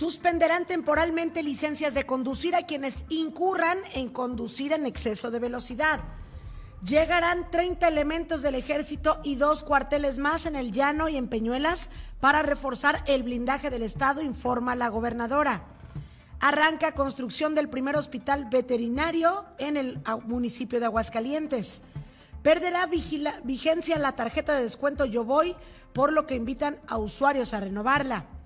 suspenderán temporalmente licencias de conducir a quienes incurran en conducir en exceso de velocidad. Llegarán 30 elementos del ejército y dos cuarteles más en el llano y en Peñuelas para reforzar el blindaje del Estado, informa la gobernadora. Arranca construcción del primer hospital veterinario en el municipio de Aguascalientes. Perderá vigencia la tarjeta de descuento Yo Voy, por lo que invitan a usuarios a renovarla.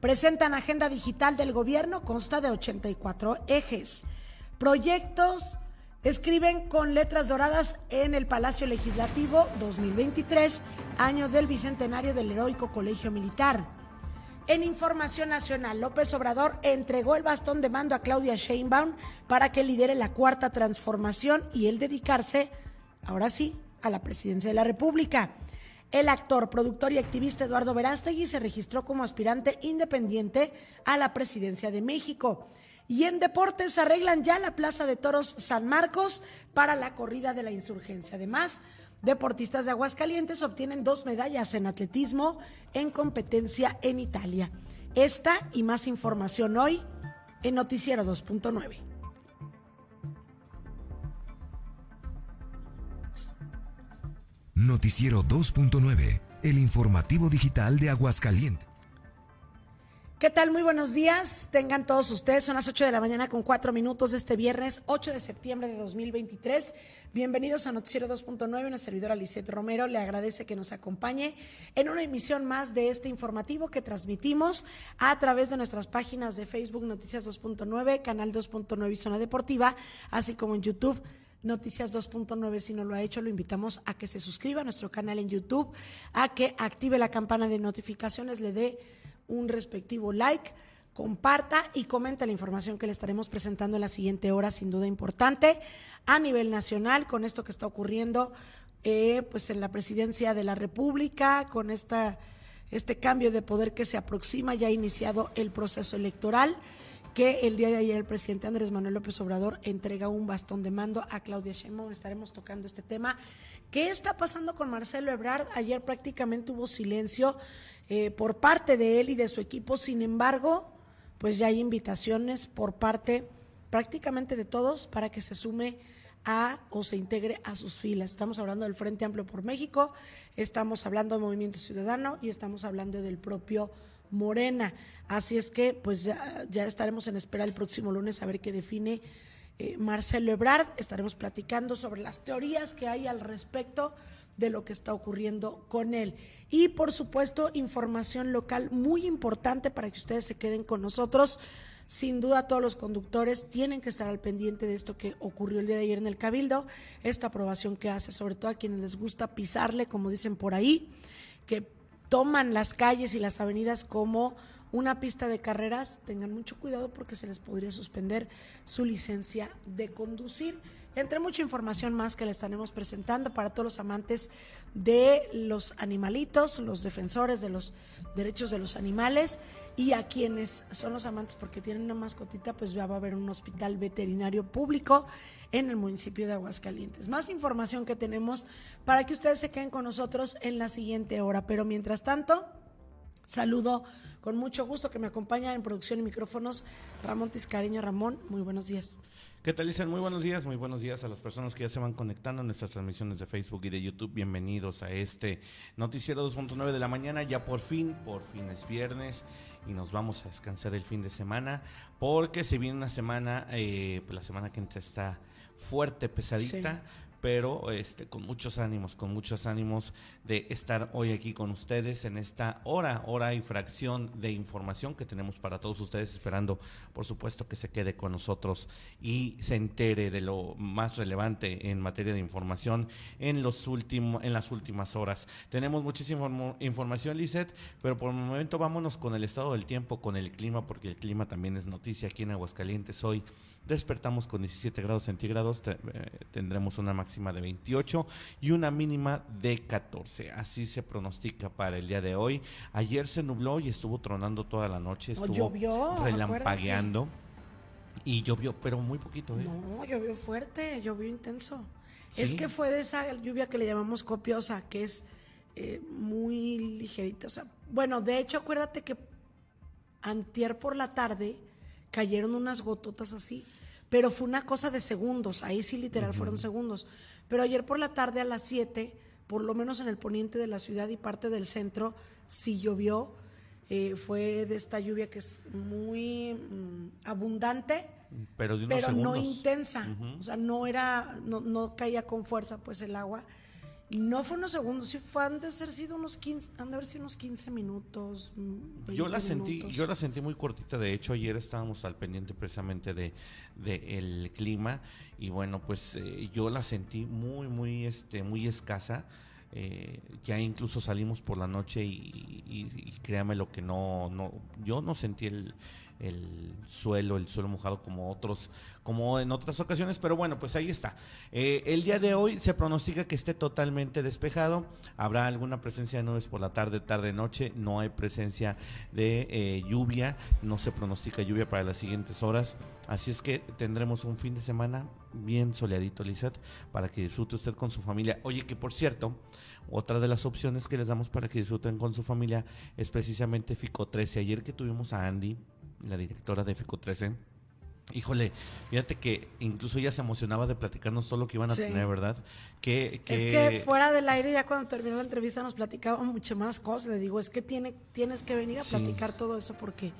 Presentan agenda digital del gobierno, consta de 84 ejes. Proyectos escriben con letras doradas en el Palacio Legislativo 2023, año del bicentenario del heroico Colegio Militar. En Información Nacional, López Obrador entregó el bastón de mando a Claudia Sheinbaum para que lidere la cuarta transformación y él dedicarse, ahora sí, a la presidencia de la República. El actor, productor y activista Eduardo Verástegui se registró como aspirante independiente a la presidencia de México. Y en deportes arreglan ya la Plaza de Toros San Marcos para la corrida de la insurgencia. Además, deportistas de Aguascalientes obtienen dos medallas en atletismo en competencia en Italia. Esta y más información hoy en Noticiero 2.9. Noticiero 2.9, el informativo digital de Aguascalientes. ¿Qué tal? Muy buenos días. Tengan todos ustedes. Son las 8 de la mañana con 4 minutos de este viernes 8 de septiembre de 2023. Bienvenidos a Noticiero 2.9. Una servidora Lisette Romero le agradece que nos acompañe en una emisión más de este informativo que transmitimos a través de nuestras páginas de Facebook Noticias 2.9, Canal 2.9 y Zona Deportiva, así como en YouTube Noticias 2.9. Si no lo ha hecho, lo invitamos a que se suscriba a nuestro canal en YouTube, a que active la campana de notificaciones, le dé un respectivo like, comparta y comenta la información que le estaremos presentando en la siguiente hora, sin duda importante, a nivel nacional, con esto que está ocurriendo eh, pues en la presidencia de la República, con esta, este cambio de poder que se aproxima, ya ha iniciado el proceso electoral que el día de ayer el presidente Andrés Manuel López Obrador entrega un bastón de mando a Claudia Sheinbaum. Estaremos tocando este tema. ¿Qué está pasando con Marcelo Ebrard? Ayer prácticamente hubo silencio eh, por parte de él y de su equipo. Sin embargo, pues ya hay invitaciones por parte prácticamente de todos para que se sume a o se integre a sus filas. Estamos hablando del Frente Amplio por México, estamos hablando del Movimiento Ciudadano y estamos hablando del propio Morena. Así es que pues ya, estaremos en espera el próximo lunes a ver qué define eh, Marcelo Ebrard. Estaremos platicando sobre las teorías que hay al respecto de lo que está ocurriendo con él. Y por supuesto, información local muy importante para que ustedes se queden con nosotros. Sin duda todos los conductores tienen que estar al pendiente de esto que ocurrió el día de ayer en el Cabildo, esta aprobación que hace, sobre todo a quienes les gusta pisarle, como dicen por ahí, que toman las calles y las avenidas como una pista de carreras, tengan mucho cuidado porque se les podría suspender su licencia de conducir. Entre mucha información más que le estaremos presentando para todos los amantes de los animalitos, los defensores de los derechos de los animales y a quienes son los amantes porque tienen una mascotita, pues va a haber un hospital veterinario público en el municipio de Aguascalientes. Más información que tenemos para que ustedes se queden con nosotros en la siguiente hora. Pero mientras tanto, saludo con mucho gusto que me acompaña en producción y micrófonos Ramón Tiscareño. Ramón, muy buenos días. ¿Qué tal, dicen? Muy buenos días, muy buenos días a las personas que ya se van conectando a nuestras transmisiones de Facebook y de YouTube. Bienvenidos a este Noticiero 2.9 de la mañana. Ya por fin, por fin es viernes y nos vamos a descansar el fin de semana porque se viene una semana, eh, pues la semana que entra está fuerte, pesadita pero este, con muchos ánimos, con muchos ánimos de estar hoy aquí con ustedes en esta hora, hora y fracción de información que tenemos para todos ustedes, esperando, por supuesto, que se quede con nosotros y se entere de lo más relevante en materia de información en, los últimos, en las últimas horas. Tenemos muchísima información, Lizeth, pero por el momento vámonos con el estado del tiempo, con el clima, porque el clima también es noticia aquí en Aguascalientes hoy. Despertamos con 17 grados centígrados, eh, tendremos una máxima de 28 y una mínima de 14. Así se pronostica para el día de hoy. Ayer se nubló y estuvo tronando toda la noche, estuvo llovió, relampagueando. Y llovió, pero muy poquito. ¿eh? No, llovió fuerte, llovió intenso. Es que fue de esa lluvia que le llamamos copiosa, que es eh, muy ligerita. O sea, bueno, de hecho, acuérdate que antier por la tarde cayeron unas gototas así, pero fue una cosa de segundos, ahí sí literal fueron segundos. Pero ayer por la tarde a las 7, por lo menos en el poniente de la ciudad y parte del centro, sí llovió. Eh, fue de esta lluvia que es muy mm, abundante, Pero de unos pero no intensa. O sea, no era, no, no caía con fuerza pues el agua. No fue unos segundos, sí fue, han de ser sido unos 15, han de haber sido unos 15 minutos. Yo la 20 sentí, minutos. yo la sentí muy cortita. De hecho, ayer estábamos al pendiente precisamente de, de el clima y bueno, pues eh, yo la sentí muy, muy, este, muy escasa. Eh, ya incluso salimos por la noche y, y- y créame lo que no, no, yo no sentí el, el suelo, el suelo mojado como otros, como en otras ocasiones, pero bueno, pues ahí está. Eh, el día de hoy se pronostica que esté totalmente despejado, habrá alguna presencia de nubes por la tarde, tarde, noche, no hay presencia de eh, lluvia, no se pronostica lluvia para las siguientes horas, así es que tendremos un fin de semana bien soleadito, Lizeth, para que disfrute usted con su familia. Oye, que por cierto, otra de las opciones que les damos para que disfruten con su familia es precisamente Fico 13. Ayer que tuvimos a Andy, la directora de Fico 13, híjole, fíjate que incluso ella se emocionaba de platicarnos todo lo que iban a Sí. tener, ¿verdad? Que, Es que fuera del aire, ya cuando terminó la entrevista, nos platicaba mucho más cosas. Le digo, es que tiene, tienes que venir a Sí. platicar todo eso porque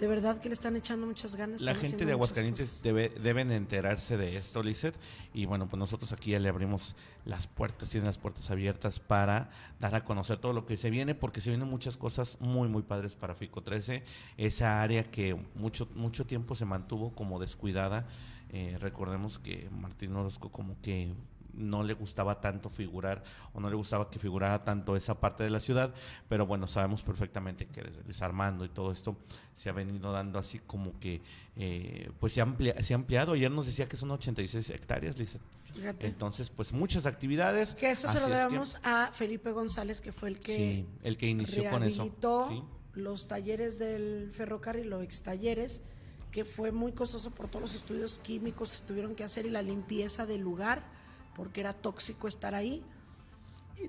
de verdad que le están echando muchas ganas. La gente de Aguascalientes debe, deben enterarse de esto, Lizeth. Y bueno, pues nosotros aquí ya le abrimos las puertas, tienen las puertas abiertas para dar a conocer todo lo que se viene, porque se vienen muchas cosas muy, muy padres para FICO 13. Esa área que mucho, mucho tiempo se mantuvo como descuidada. Eh, recordemos que Martín Orozco como que no le gustaba tanto figurar o no le gustaba que figurara tanto esa parte de la ciudad, pero bueno, sabemos perfectamente que desde Luis Armando y todo esto se ha venido dando así como que, eh, pues se ha, amplia- se ha ampliado. Ayer nos decía que son 86 hectáreas, Lisa. Fíjate. Entonces, pues muchas actividades. Que eso se lo Así es que- debemos a Felipe González, que fue el que Sí, el que inició con eso. Sí. los talleres del ferrocarril o ex talleres, que fue muy costoso por todos los estudios químicos que tuvieron que hacer y la limpieza del lugar, porque era tóxico estar ahí.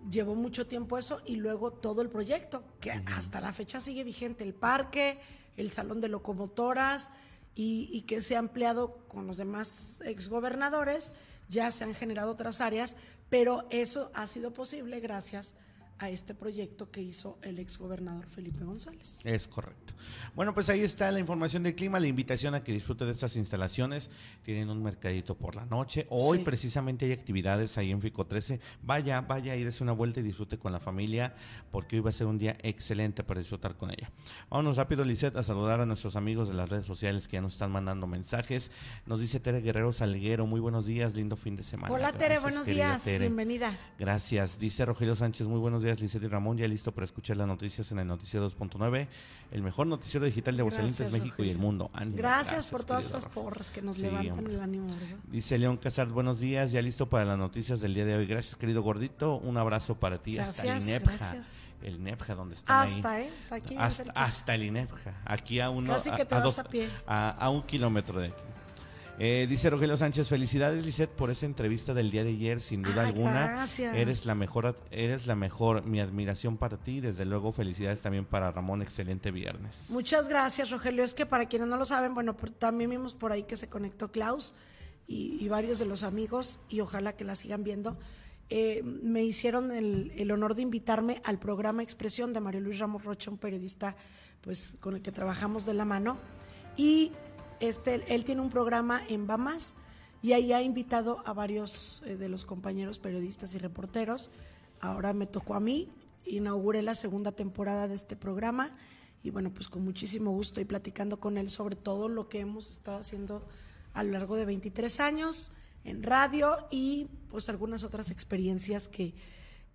Llevó mucho tiempo eso y luego todo el proyecto, que hasta la fecha sigue vigente, el parque, el salón de locomotoras y, y que se ha ampliado con los demás exgobernadores, ya se han generado otras áreas, pero eso ha sido posible gracias a este proyecto que hizo el exgobernador Felipe González. Es correcto. Bueno, pues ahí está la información del clima, la invitación a que disfrute de estas instalaciones. Tienen un mercadito por la noche. Hoy Sí. precisamente hay actividades ahí en Fico 13. Vaya, vaya, dése una vuelta y disfrute con la familia, porque hoy va a ser un día excelente para disfrutar con ella. Vámonos rápido, Lisette, a saludar a nuestros amigos de las redes sociales que ya nos están mandando mensajes. Nos dice Tere Guerrero Salguero, muy buenos días, lindo fin de semana. Hola Tere, Gracias, buenos días, Tere. bienvenida. Gracias. Dice Rogelio Sánchez, muy buenos días, Lizeth y Ramón, ya listo para escuchar las noticias en el Noticiero 2.9, el mejor noticiero digital de Aguascalientes, Gracias, México y el mundo. Ánimo, Gracias, por todas esas porras que nos Sí, levantan hombre. el ánimo, ¿verdad? Dice León Casar, buenos días, ya listo para las noticias del día de hoy. Gracias, querido gordito, un abrazo para ti hasta el Gracias, INEPJA. gracias. El INEPJA, donde están ahí. Hasta, ¿eh? Hasta aquí hasta, el INEPJA, aquí a uno Casi que te a, vas dos- a pie. a- a un kilómetro de aquí. Eh, dice Rogelio Sánchez, felicidades Lisette por esa entrevista del día de ayer, sin duda Ah, alguna. gracias. Eres la mejor, eres la mejor, mi admiración para ti, desde luego felicidades también para Ramón, excelente viernes. Muchas gracias, Rogelio. Es que para quienes no lo saben, bueno, por- también vimos por ahí que se conectó Klaus y, y varios de los amigos, y ojalá que la sigan viendo. Eh, me hicieron el, el honor de invitarme al programa Expresión de Mario Luis Ramos Rocha, un periodista pues, con el que trabajamos de la mano. Y este, él tiene un programa en Bamas y ahí ha invitado a varios eh, de los compañeros periodistas y reporteros. Ahora me tocó a mí, inauguré la segunda temporada de este programa y bueno, pues con muchísimo gusto y platicando con él sobre todo lo que hemos estado haciendo a lo largo de 23 años en radio y pues algunas otras experiencias que,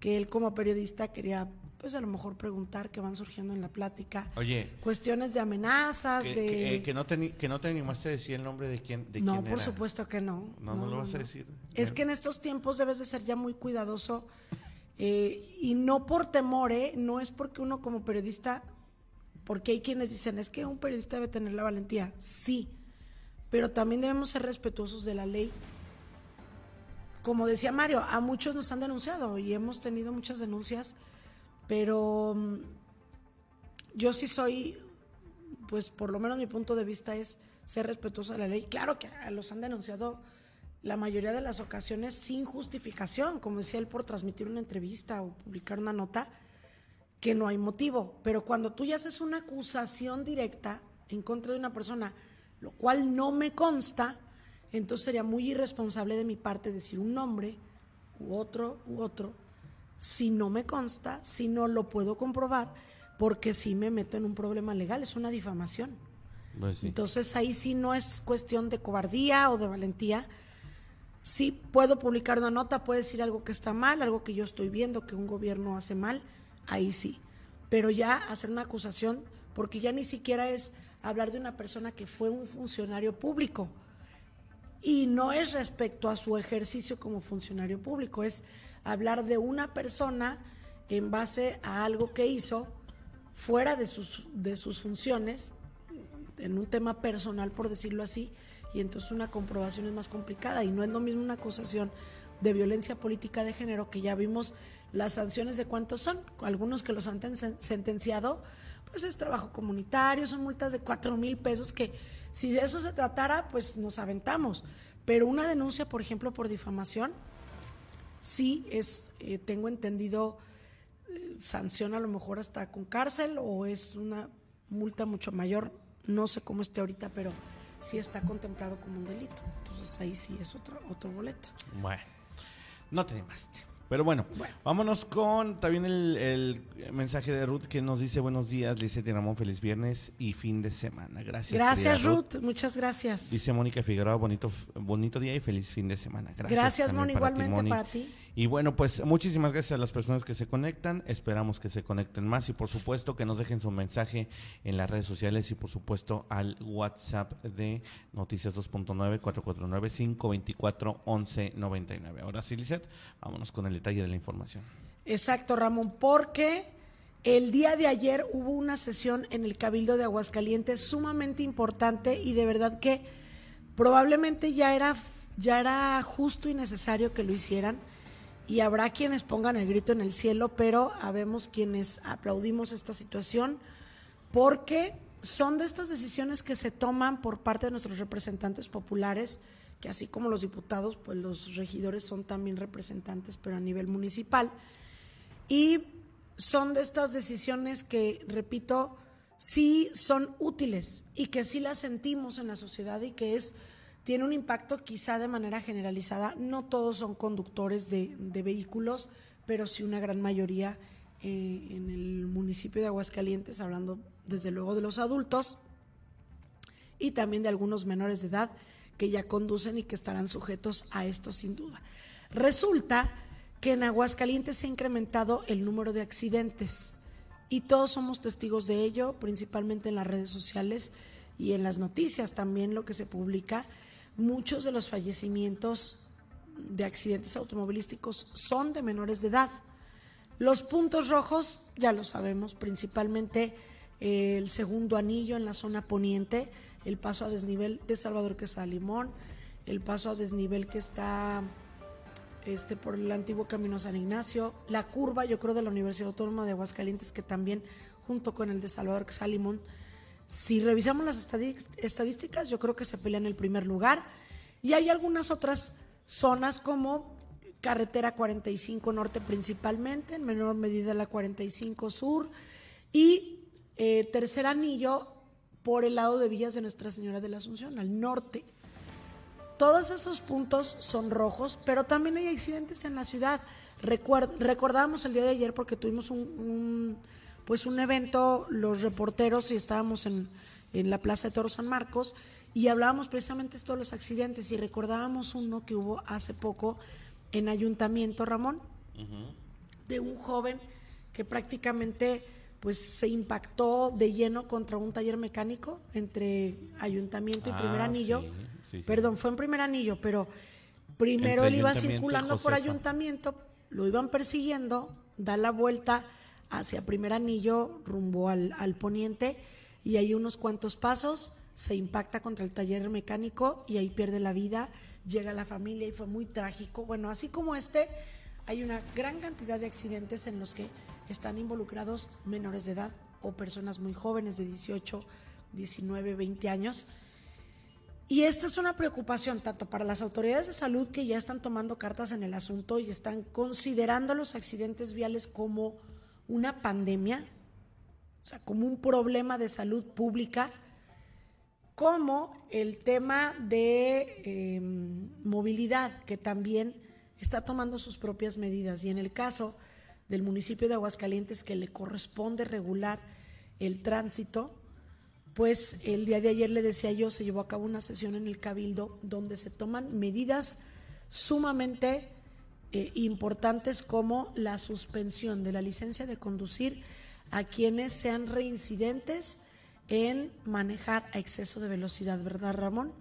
que él como periodista quería pues a lo mejor preguntar que van surgiendo en la plática. Oye, Cuestiones de amenazas, que, de... que, eh, que no te, que no te animaste a decir el nombre de quién, de no, quién por era. supuesto que no. No, no, lo vas a decir. Es que en estos tiempos debes de ser ya muy cuidadoso eh, y no por temor, ¿eh? no es porque uno como periodista, porque hay quienes dicen, es que un periodista debe tener la valentía, sí, pero también debemos ser respetuosos de la ley. Como decía Mario, a muchos nos han denunciado y hemos tenido muchas denuncias, pero mm, yo sí soy pues por lo menos mi punto de vista es ser respetuoso de la ley. Claro que los han denunciado la mayoría de las ocasiones sin justificación, como decía él, por transmitir una entrevista o publicar una nota, que no hay motivo. Pero cuando tú ya haces una acusación directa en contra de una persona, lo cual no me consta, entonces sería muy irresponsable de mi parte decir un nombre u otro u otro si no me consta, si no lo puedo comprobar, porque si me meto en un problema legal, es una difamación. Pues entonces ahí sí no es cuestión de cobardía o de valentía. Sí puedo publicar una nota, puede decir algo que está mal, algo que yo estoy viendo que un gobierno hace mal, ahí sí. Pero ya hacer una acusación, porque ya ni siquiera es hablar de una persona que fue un funcionario público. Y no es respecto a su ejercicio como funcionario público, es hablar de una persona en base a algo que hizo fuera de sus, de sus funciones, en un tema personal, por decirlo así, y entonces una comprobación es más complicada y no es lo mismo una acusación de violencia política de género que ya vimos las sanciones de cuántos son, algunos que los han sentenciado, pues es trabajo comunitario, son multas de cuatro mil pesos que si de eso se tratara, pues nos aventamos. Pero una denuncia, por ejemplo, por difamación, sí es, eh, tengo entendido, eh, sanción a lo mejor hasta con cárcel o es una multa mucho mayor, no sé cómo esté ahorita, pero sí está contemplado como un delito. Entonces ahí sí es otro, otro boleto. Bueno, no te animaste. Pero bueno, vámonos con también el, mensaje de Ruth que nos dice buenos días, dice Ramón, feliz viernes y fin de semana. Gracias. Gracias Ruth. muchas gracias. Dice Mónica Figueroa, bonito, bonito día y feliz fin de semana. Gracias. Gracias Mónica, igualmente para ti. Y bueno, pues muchísimas gracias a las personas que se conectan. Esperamos que se conecten más y por supuesto que nos dejen su mensaje en las redes sociales y por supuesto al WhatsApp de Noticias 2.9 449 524 1199. Ahora sí, Lizeth, vámonos con el detalle de la información. Exacto, Ramón, porque el día de ayer hubo una sesión en el Cabildo de Aguascalientes sumamente importante y de verdad que probablemente ya era, ya era justo y necesario que lo hicieran y habrá quienes pongan el grito en el cielo, pero habemos quienes aplaudimos esta situación porque son de estas decisiones que se toman por parte de nuestros representantes populares, que así como los diputados, pues los regidores son también representantes, pero a nivel municipal. Y son de estas decisiones que, repito, sí son útiles y que sí las sentimos en la sociedad y que es tiene un impacto quizá de manera generalizada. No todos son conductores de, vehículos, pero sí una gran mayoría eh, en el municipio de Aguascalientes, hablando desde luego de los adultos y también de algunos menores de edad que ya conducen y que estarán sujetos a esto sin duda. Resulta que en Aguascalientes se ha incrementado el número de accidentes y todos somos testigos de ello, principalmente en las redes sociales y en las noticias también lo que se publica muchos de los fallecimientos de accidentes automovilísticos son de menores de edad. Los puntos rojos, ya lo sabemos, principalmente eh, el segundo anillo en la zona poniente, el paso a desnivel de Salvador Quesada Limón, el paso a desnivel que está este, por el antiguo Camino San Ignacio, la curva, yo creo, de la Universidad Autónoma de Aguascalientes, que también, junto con el de Salvador Quesada Limón, si revisamos las estadísticas, yo creo que se pelean en el primer lugar. Y hay algunas otras zonas como carretera 45 norte principalmente, en menor medida la 45 sur y eh, tercer anillo por el lado de Villas de Nuestra Señora de la Asunción, al norte. Todos esos puntos son rojos, pero también hay accidentes en la ciudad. recordábamos el día de ayer porque tuvimos un pues un evento, los reporteros, y estábamos en, la Plaza de Toro San Marcos, y hablábamos precisamente de todos los accidentes, y recordábamos uno que hubo hace poco en Ayuntamiento, Ramón, de un joven que prácticamente pues se impactó de lleno contra un taller mecánico entre Ayuntamiento y ah, Primer Anillo. Perdón, fue en Primer Anillo, pero primero él iba circulando por Ayuntamiento, lo iban persiguiendo, da la vuelta hacia primer anillo rumbo al, poniente y hay unos cuantos pasos, se impacta contra el taller mecánico y ahí pierde la vida, llega la familia y fue muy trágico. Bueno, así como este, hay una gran cantidad de accidentes en los que están involucrados menores de edad o personas muy jóvenes de 18, 19, 20 años. Y esta es una preocupación tanto para las autoridades de salud que ya están tomando cartas en el asunto y están considerando los accidentes viales como una pandemia, o sea, como un problema de salud pública, como el tema de em, movilidad, que también está tomando sus propias medidas. Y en el caso del municipio de Aguascalientes, que le corresponde regular el tránsito, pues el día de ayer le decía yo, se llevó a cabo una sesión en el Cabildo donde se toman medidas sumamente eh, importantes como la suspensión de la licencia de conducir a quienes sean reincidentes en manejar a exceso de velocidad, ¿verdad Ramón?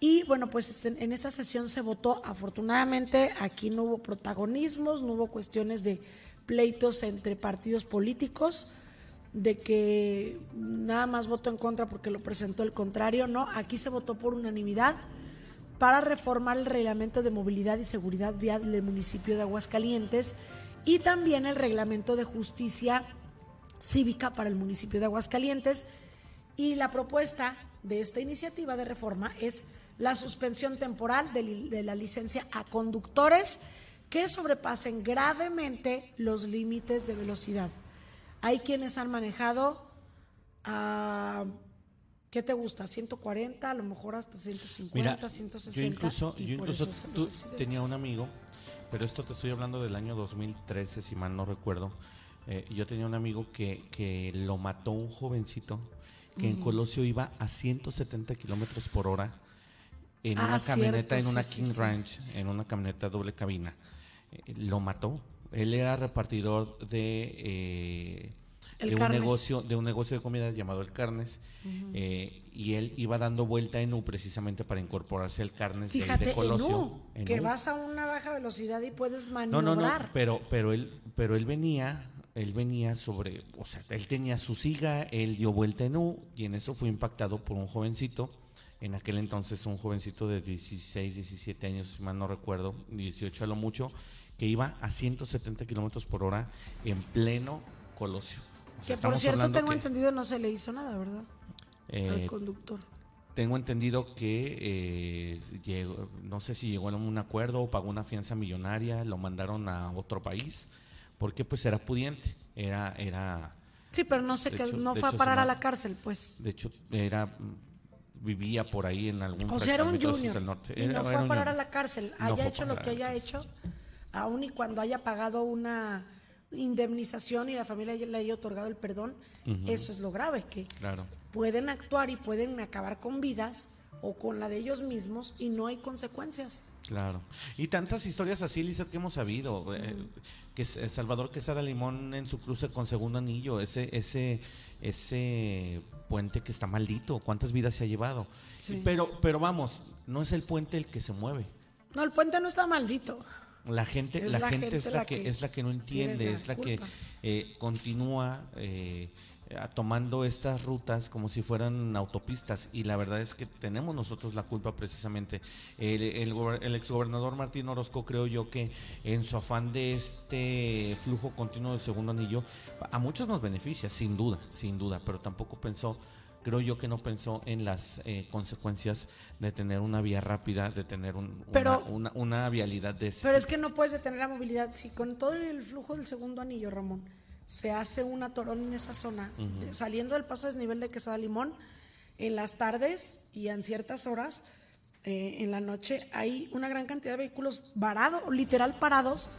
Y bueno, pues este, en esta sesión se votó, afortunadamente aquí no hubo protagonismos, no hubo cuestiones de pleitos entre partidos políticos, de que nada más votó en contra porque lo presentó el contrario, no, aquí se votó por unanimidad para reformar el reglamento de movilidad y seguridad vial del municipio de Aguascalientes y también el reglamento de justicia cívica para el municipio de Aguascalientes. Y la propuesta de esta iniciativa de reforma es la suspensión temporal de, la licencia a conductores que sobrepasen gravemente los límites de velocidad. Hay quienes han manejado a, ¿qué te gusta? 140, a lo mejor hasta 150, 160. Yo incluso, yo incluso tenía un amigo, pero esto te estoy hablando del año 2013, si mal no recuerdo. Eh, yo tenía un amigo que, que lo mató un jovencito que en Colosio iba a 170 kilómetros por hora en ah, una camioneta, en una King Ranch, en una camioneta doble cabina. Eh, lo mató él era repartidor de, eh, de un negocio de un negocio de comida llamado El Carnes eh, y él iba dando vuelta en U precisamente para incorporarse al Carnes Fíjate, de, Colosio. En U, que vas a una baja velocidad y puedes maniobrar. No, no, no, pero, pero, él, pero él venía él venía sobre, o sea, él tenía su siga, él dio vuelta en U y en eso fue impactado por un jovencito, en aquel entonces un jovencito de 16, 17 años, si mal no recuerdo, 18 a lo mucho, que iba a 170 kilómetros por hora en pleno Colosio. Que por cierto tengo entendido no se le hizo nada, ¿verdad? Eh, Al conductor. Tengo entendido que eh, no sé si llegó a un acuerdo o pagó una fianza millonaria, lo mandaron a otro país, porque pues era pudiente, era, era. Sí, pero no sé que no fue a parar a la cárcel, pues. De hecho, era vivía por ahí en algún. O sea, era un junior. Y no fue a parar a la cárcel, haya hecho lo que haya hecho aun y cuando haya pagado una indemnización y la familia le haya otorgado el perdón, eso es lo grave, que pueden actuar y pueden acabar con vidas o con la de ellos mismos y no hay consecuencias. Claro. Y tantas historias así, Lizeth, que hemos sabido. Eh, que Salvador Quesada Limón en su cruce con Segundo Anillo, ese, ese, ese puente que está maldito, cuántas vidas se ha llevado. Pero, pero vamos, no es el puente el que se mueve. No, el puente no está maldito. La gente, es la, gente, es la, que, es la que no entiende, es la que eh, continúa eh, tomando estas rutas como si fueran autopistas y la verdad es que tenemos nosotros la culpa precisamente. El, el, el exgobernador Martín Orozco creo yo que en su afán de este flujo continuo del segundo anillo, a muchos nos beneficia, sin duda, sin duda, pero tampoco pensó creo yo que no pensó en las eh, consecuencias de tener una vía rápida, de tener una, una, vialidad de... Pero es que no puedes detener la movilidad. Si con todo el flujo del segundo anillo, Ramón, se hace un atorón en esa zona, saliendo del paso desnivel de Quesada Limón, en las tardes y en ciertas horas, eh, en la noche, hay una gran cantidad de vehículos varados, literal parados,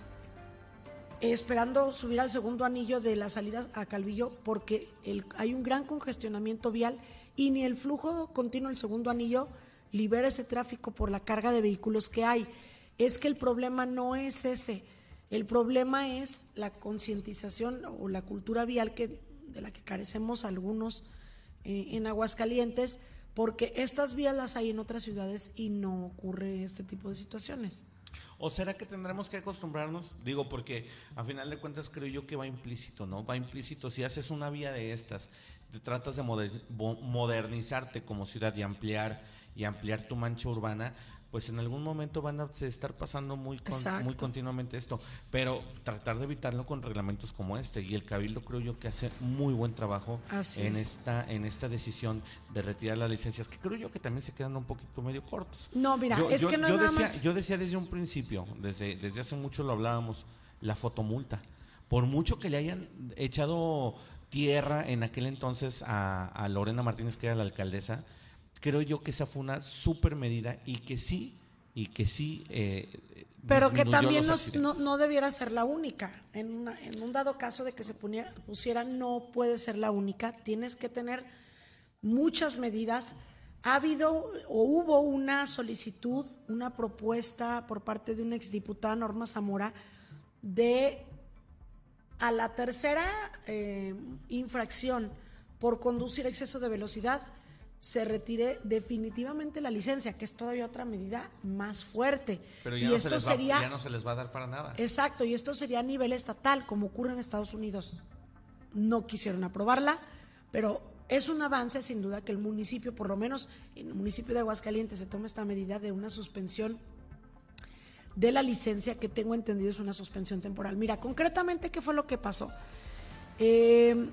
esperando subir al segundo anillo de la salida a Calvillo porque hay un gran congestionamiento vial y ni el flujo continuo del segundo anillo libera ese tráfico por la carga de vehículos que hay. Es que el problema no es ese, el problema es la concientización o la cultura vial que, de la que carecemos algunos eh, en Aguascalientes, porque estas vías las hay en otras ciudades y no ocurre este tipo de situaciones. ¿O será que tendremos que acostumbrarnos? Digo, porque a final de cuentas creo yo que va implícito, ¿no? Va implícito. Si haces una vía de estas, te tratas de modernizarte como ciudad y ampliar, y ampliar tu mancha urbana, pues en algún momento van a estar pasando muy, con- muy continuamente esto. Pero tratar de evitarlo con reglamentos como este. Y el Cabildo creo yo que hace muy buen trabajo Así en es. esta en esta decisión de retirar las licencias, que creo yo que también se quedan un poquito medio cortos. No, mira, es que no es yo nada decía, más- yo decía desde un principio, desde, desde hace mucho lo hablábamos, la fotomulta. Por mucho que le hayan echado tierra en aquel entonces a, a Lorena Martínez, que era la alcaldesa, creo yo que esa fue una super medida y que sí, y que sí. eh, Pero que también nos- no, no debiera ser la única. En, una- en un dado caso de que se puniera- pusiera, no puede ser la única. Tienes que tener muchas medidas. Ha habido o hubo una solicitud, una propuesta por parte de una exdiputada Norma Zamora de a la tercera eh, infracción por conducir a exceso de velocidad se retire definitivamente la licencia, que es todavía otra medida más fuerte. Pero y ya no, se esto les va, sería ya no se les va a dar para nada. Exacto, y esto sería a nivel estatal, como ocurre en Estados Unidos. No quisieron aprobarla, pero es un avance sin duda que el municipio, por lo menos en el municipio de Aguascalientes, se tome esta medida de una suspensión de la licencia, que tengo entendido es una suspensión temporal. Mira, concretamente, ¿qué fue lo que pasó? Eh,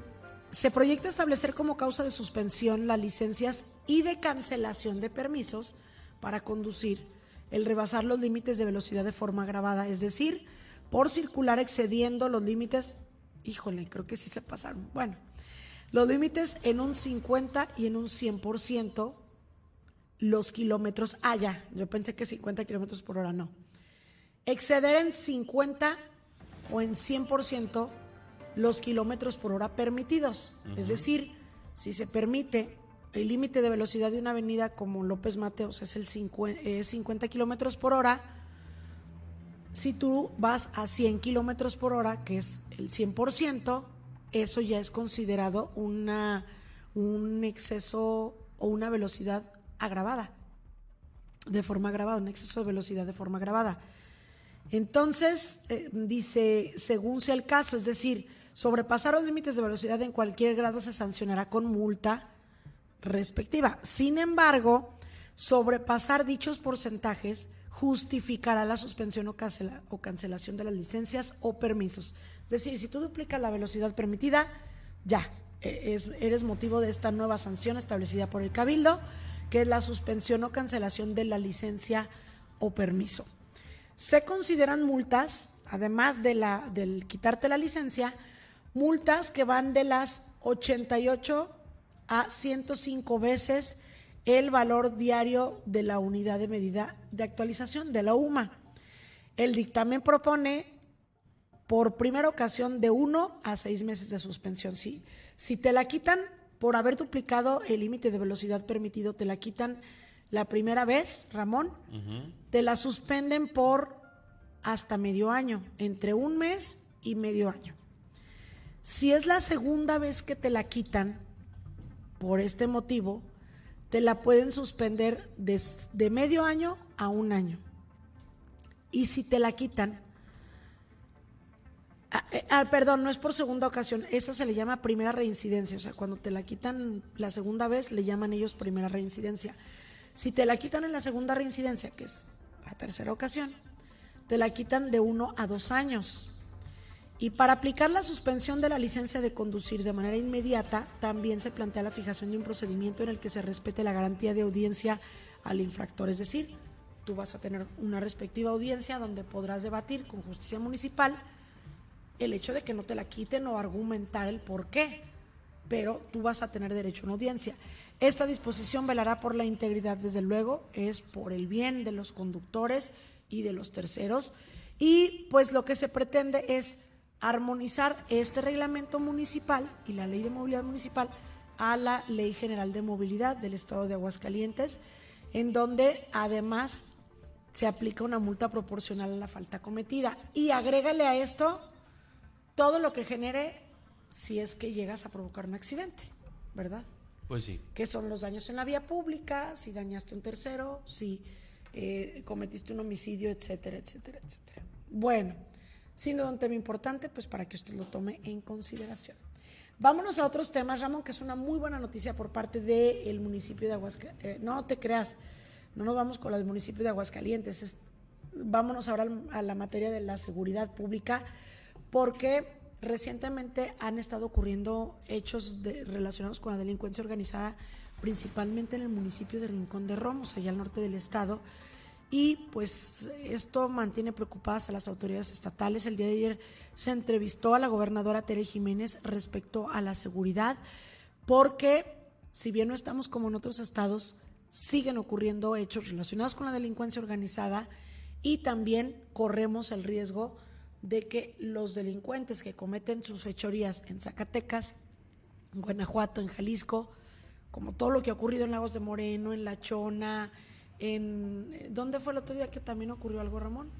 se proyecta establecer como causa de suspensión las licencias y de cancelación de permisos para conducir el rebasar los límites de velocidad de forma agravada, es decir, por circular excediendo los límites, híjole, creo que sí se pasaron. Bueno, los límites en un 50 y en un 100% los kilómetros, ah, ya, yo pensé que 50 kilómetros por hora, no. Exceder en 50 o en 100% los kilómetros por hora permitidos. Es decir, si se permite el límite de velocidad de una avenida como López Mateos es el 50, eh, 50 kilómetros por hora, si tú vas a 100 kilómetros por hora, que es el 100%, eso ya es considerado una, un exceso o una velocidad agravada, de forma agravada, un exceso de velocidad de forma agravada. Entonces, eh, dice, según sea el caso, es decir, sobrepasar los límites de velocidad en cualquier grado se sancionará con multa respectiva. Sin embargo, sobrepasar dichos porcentajes justificará la suspensión o, cancela- o cancelación de las licencias o permisos. Es decir, si tú duplicas la velocidad permitida, ya, eh, es- eres motivo de esta nueva sanción establecida por el Cabildo, que es la suspensión o cancelación de la licencia o permiso. Se consideran multas, además de la, del quitarte la licencia, multas que van de las 88 a 105 veces el valor diario de la unidad de medida de actualización de la UMA. El dictamen propone por primera ocasión de uno a seis meses de suspensión. Si, si te la quitan por haber duplicado el límite de velocidad permitido, te la quitan la primera vez, Ramón, te la suspenden por hasta medio año, entre un mes y medio año. Si es la segunda vez que te la quitan por este motivo, te la pueden suspender de, medio año a un año. Y si te la quitan, ah, eh, ah, perdón, no es por segunda ocasión, eso se le llama primera reincidencia, o sea, cuando te la quitan la segunda vez, le llaman ellos primera reincidencia. Si te la quitan en la segunda reincidencia, que es la tercera ocasión, te la quitan de uno a dos años. Y para aplicar la suspensión de la licencia de conducir de manera inmediata, también se plantea la fijación de un procedimiento en el que se respete la garantía de audiencia al infractor. Es decir, tú vas a tener una respectiva audiencia donde podrás debatir con justicia municipal el hecho de que no te la quiten o argumentar el por qué, pero tú vas a tener derecho a una audiencia. Esta disposición velará por la integridad, desde luego, es por el bien de los conductores y de los terceros, y pues lo que se pretende es armonizar este reglamento municipal y la ley de movilidad municipal a la ley general de movilidad del estado de Aguascalientes, en donde además se aplica una multa proporcional a la falta cometida. Y agrégale a esto todo lo que genere si es que llegas a provocar un accidente, ¿verdad? Pues sí. que son los daños en la vía pública, si dañaste a un tercero, si eh, cometiste un homicidio, etcétera, etcétera, etcétera. Bueno, duda un tema importante, pues para que usted lo tome en consideración. Vámonos a otros temas, Ramón, que es una muy buena noticia por parte del municipio de Aguascalientes. no te creas, no nos vamos con el municipio de Aguascalientes, vámonos ahora a la materia de la seguridad pública, porque recientemente han estado ocurriendo hechos relacionados con la delincuencia organizada, principalmente en el municipio de Rincón de Romos, allá al norte del estado. Y pues esto mantiene preocupadas a las autoridades estatales. El día de ayer se entrevistó a la gobernadora Tere Jiménez respecto a la seguridad, porque si bien no estamos como en otros estados, siguen ocurriendo hechos relacionados con la delincuencia organizada y también corremos el riesgo de que los delincuentes que cometen sus fechorías en Zacatecas, en Guanajuato, en Jalisco, como todo lo que ha ocurrido en Lagos de Moreno, en La Chona, en... ¿Dónde fue el otro día que también ocurrió algo, Ramón?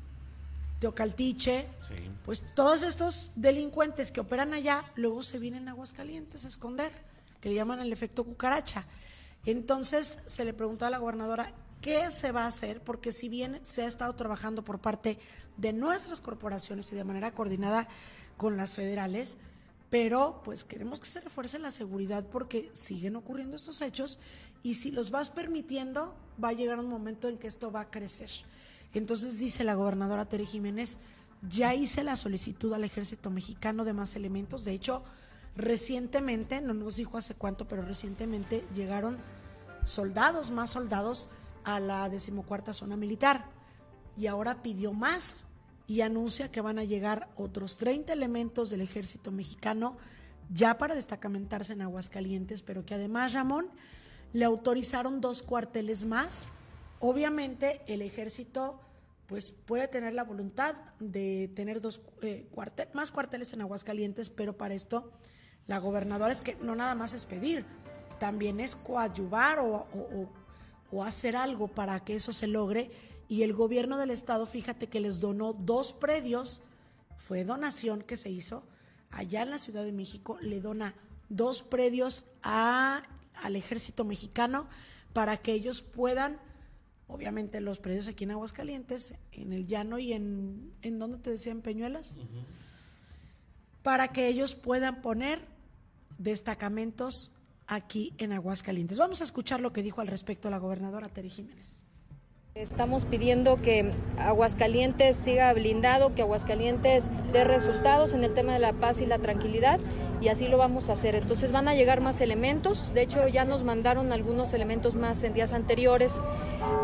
Teocaltiche, pues todos estos delincuentes que operan allá, luego se vienen a Aguascalientes a esconder, que le llaman el efecto cucaracha. Entonces se le preguntó a la gobernadora, ¿Qué se va a hacer? Porque si bien se ha estado trabajando por parte de nuestras corporaciones y de manera coordinada con las federales, pero pues queremos que se refuerce la seguridad porque siguen ocurriendo estos hechos y si los vas permitiendo va a llegar un momento en que esto va a crecer. Entonces dice la gobernadora Tere Jiménez, ya hice la solicitud al ejército mexicano de más elementos, de hecho recientemente, no nos dijo hace cuánto, pero recientemente llegaron soldados, más soldados a la decimocuarta zona militar y ahora pidió más y anuncia que van a llegar otros 30 elementos del ejército mexicano ya para destacamentarse en Aguascalientes, pero que además, Ramón, le autorizaron dos cuarteles más. Obviamente el ejército pues puede tener la voluntad de tener dos eh, más cuarteles en Aguascalientes, pero para esto la gobernadora es que no nada más es pedir, también es coadyuvar o, o o hacer algo para que eso se logre. Y el gobierno del estado, fíjate que les donó dos predios, fue donación que se hizo allá en la Ciudad de México, le dona dos predios a, al ejército mexicano para que ellos puedan, obviamente los predios aquí en Aguascalientes, en el llano y en, ¿en dónde te decían Peñuelas? Para que ellos puedan poner destacamentos aquí en Aguascalientes. Vamos a escuchar lo que dijo al respecto la gobernadora Teri Jiménez. Estamos pidiendo que Aguascalientes siga blindado, que Aguascalientes dé resultados en el tema de la paz y la tranquilidad y así lo vamos a hacer. Entonces van a llegar más elementos, de hecho ya nos mandaron algunos elementos más en días anteriores.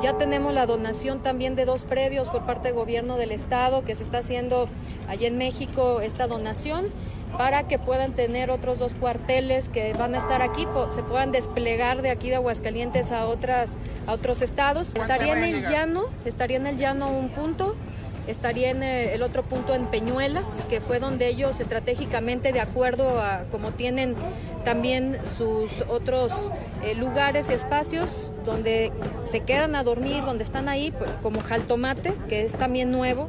Ya tenemos la donación también de dos predios por parte del gobierno del estado que se está haciendo allá en México esta donación para que puedan tener otros dos cuarteles que van a estar aquí, se puedan desplegar de aquí de Aguascalientes a otras a otros estados. Estaría en el llano, estaría en el llano un punto, estaría en eh, el otro punto en Peñuelas, que fue donde ellos estratégicamente, de acuerdo a como tienen también sus otros eh, lugares y espacios donde se quedan a dormir, donde están ahí, pues, como Jaltomate, que es también nuevo.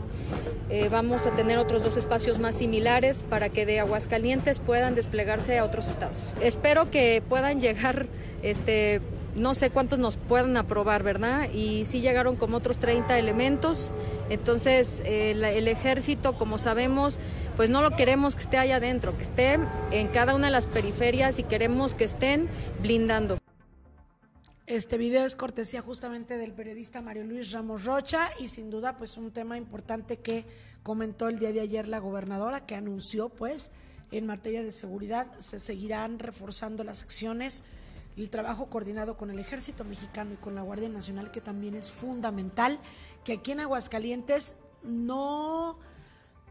Eh, vamos a tener otros dos espacios más similares para que de Aguascalientes puedan desplegarse a otros estados. Espero que puedan llegar, este, no sé cuántos nos puedan aprobar, ¿verdad? Y sí llegaron como otros 30 elementos. Entonces, eh, el ejército, como sabemos, pues no lo queremos que esté allá adentro, que esté en cada una de las periferias y queremos que estén blindando. Este video es cortesía justamente del periodista Mario Luis Ramos Rocha y sin duda pues un tema importante que comentó el día de ayer la gobernadora que anunció pues en materia de seguridad se seguirán reforzando las acciones, el trabajo coordinado con el ejército mexicano y con la Guardia Nacional que también es fundamental, que aquí en Aguascalientes no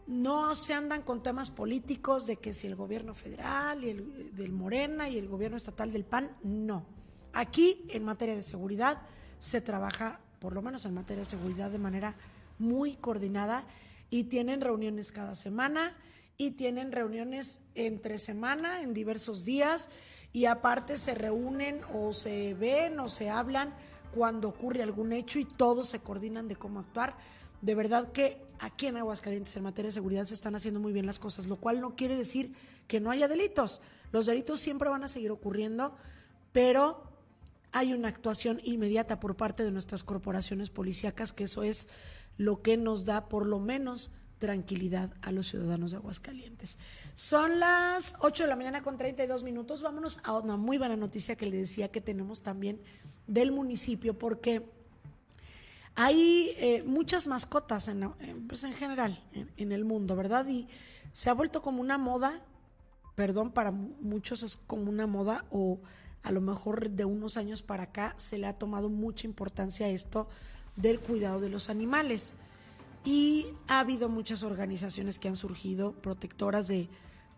no se andan con temas políticos de que si el gobierno federal y el del Morena y el gobierno estatal del PAN, no Aquí, en materia de seguridad, se trabaja, por lo menos en materia de seguridad, de manera muy coordinada y tienen reuniones cada semana y tienen reuniones entre semana, en diversos días, y aparte se reúnen o se ven o se hablan cuando ocurre algún hecho y todos se coordinan de cómo actuar. De verdad que aquí en Aguascalientes en materia de seguridad se están haciendo muy bien las cosas, lo cual no quiere decir que no haya delitos. Los delitos siempre van a seguir ocurriendo, pero hay una actuación inmediata por parte de nuestras corporaciones policíacas, que eso es lo que nos da por lo menos tranquilidad a los ciudadanos de Aguascalientes. Son las 8 de la mañana con 32 minutos. Vámonos a una muy buena noticia que le decía que tenemos también del municipio, porque Hay eh, muchas mascotas en, pues en general en, el mundo, ¿verdad? Y se ha vuelto como una moda, perdón, para muchos es como una moda o a lo mejor de unos años para acá se le ha tomado mucha importancia a esto del cuidado de los animales. Y ha habido muchas organizaciones que han surgido protectoras de,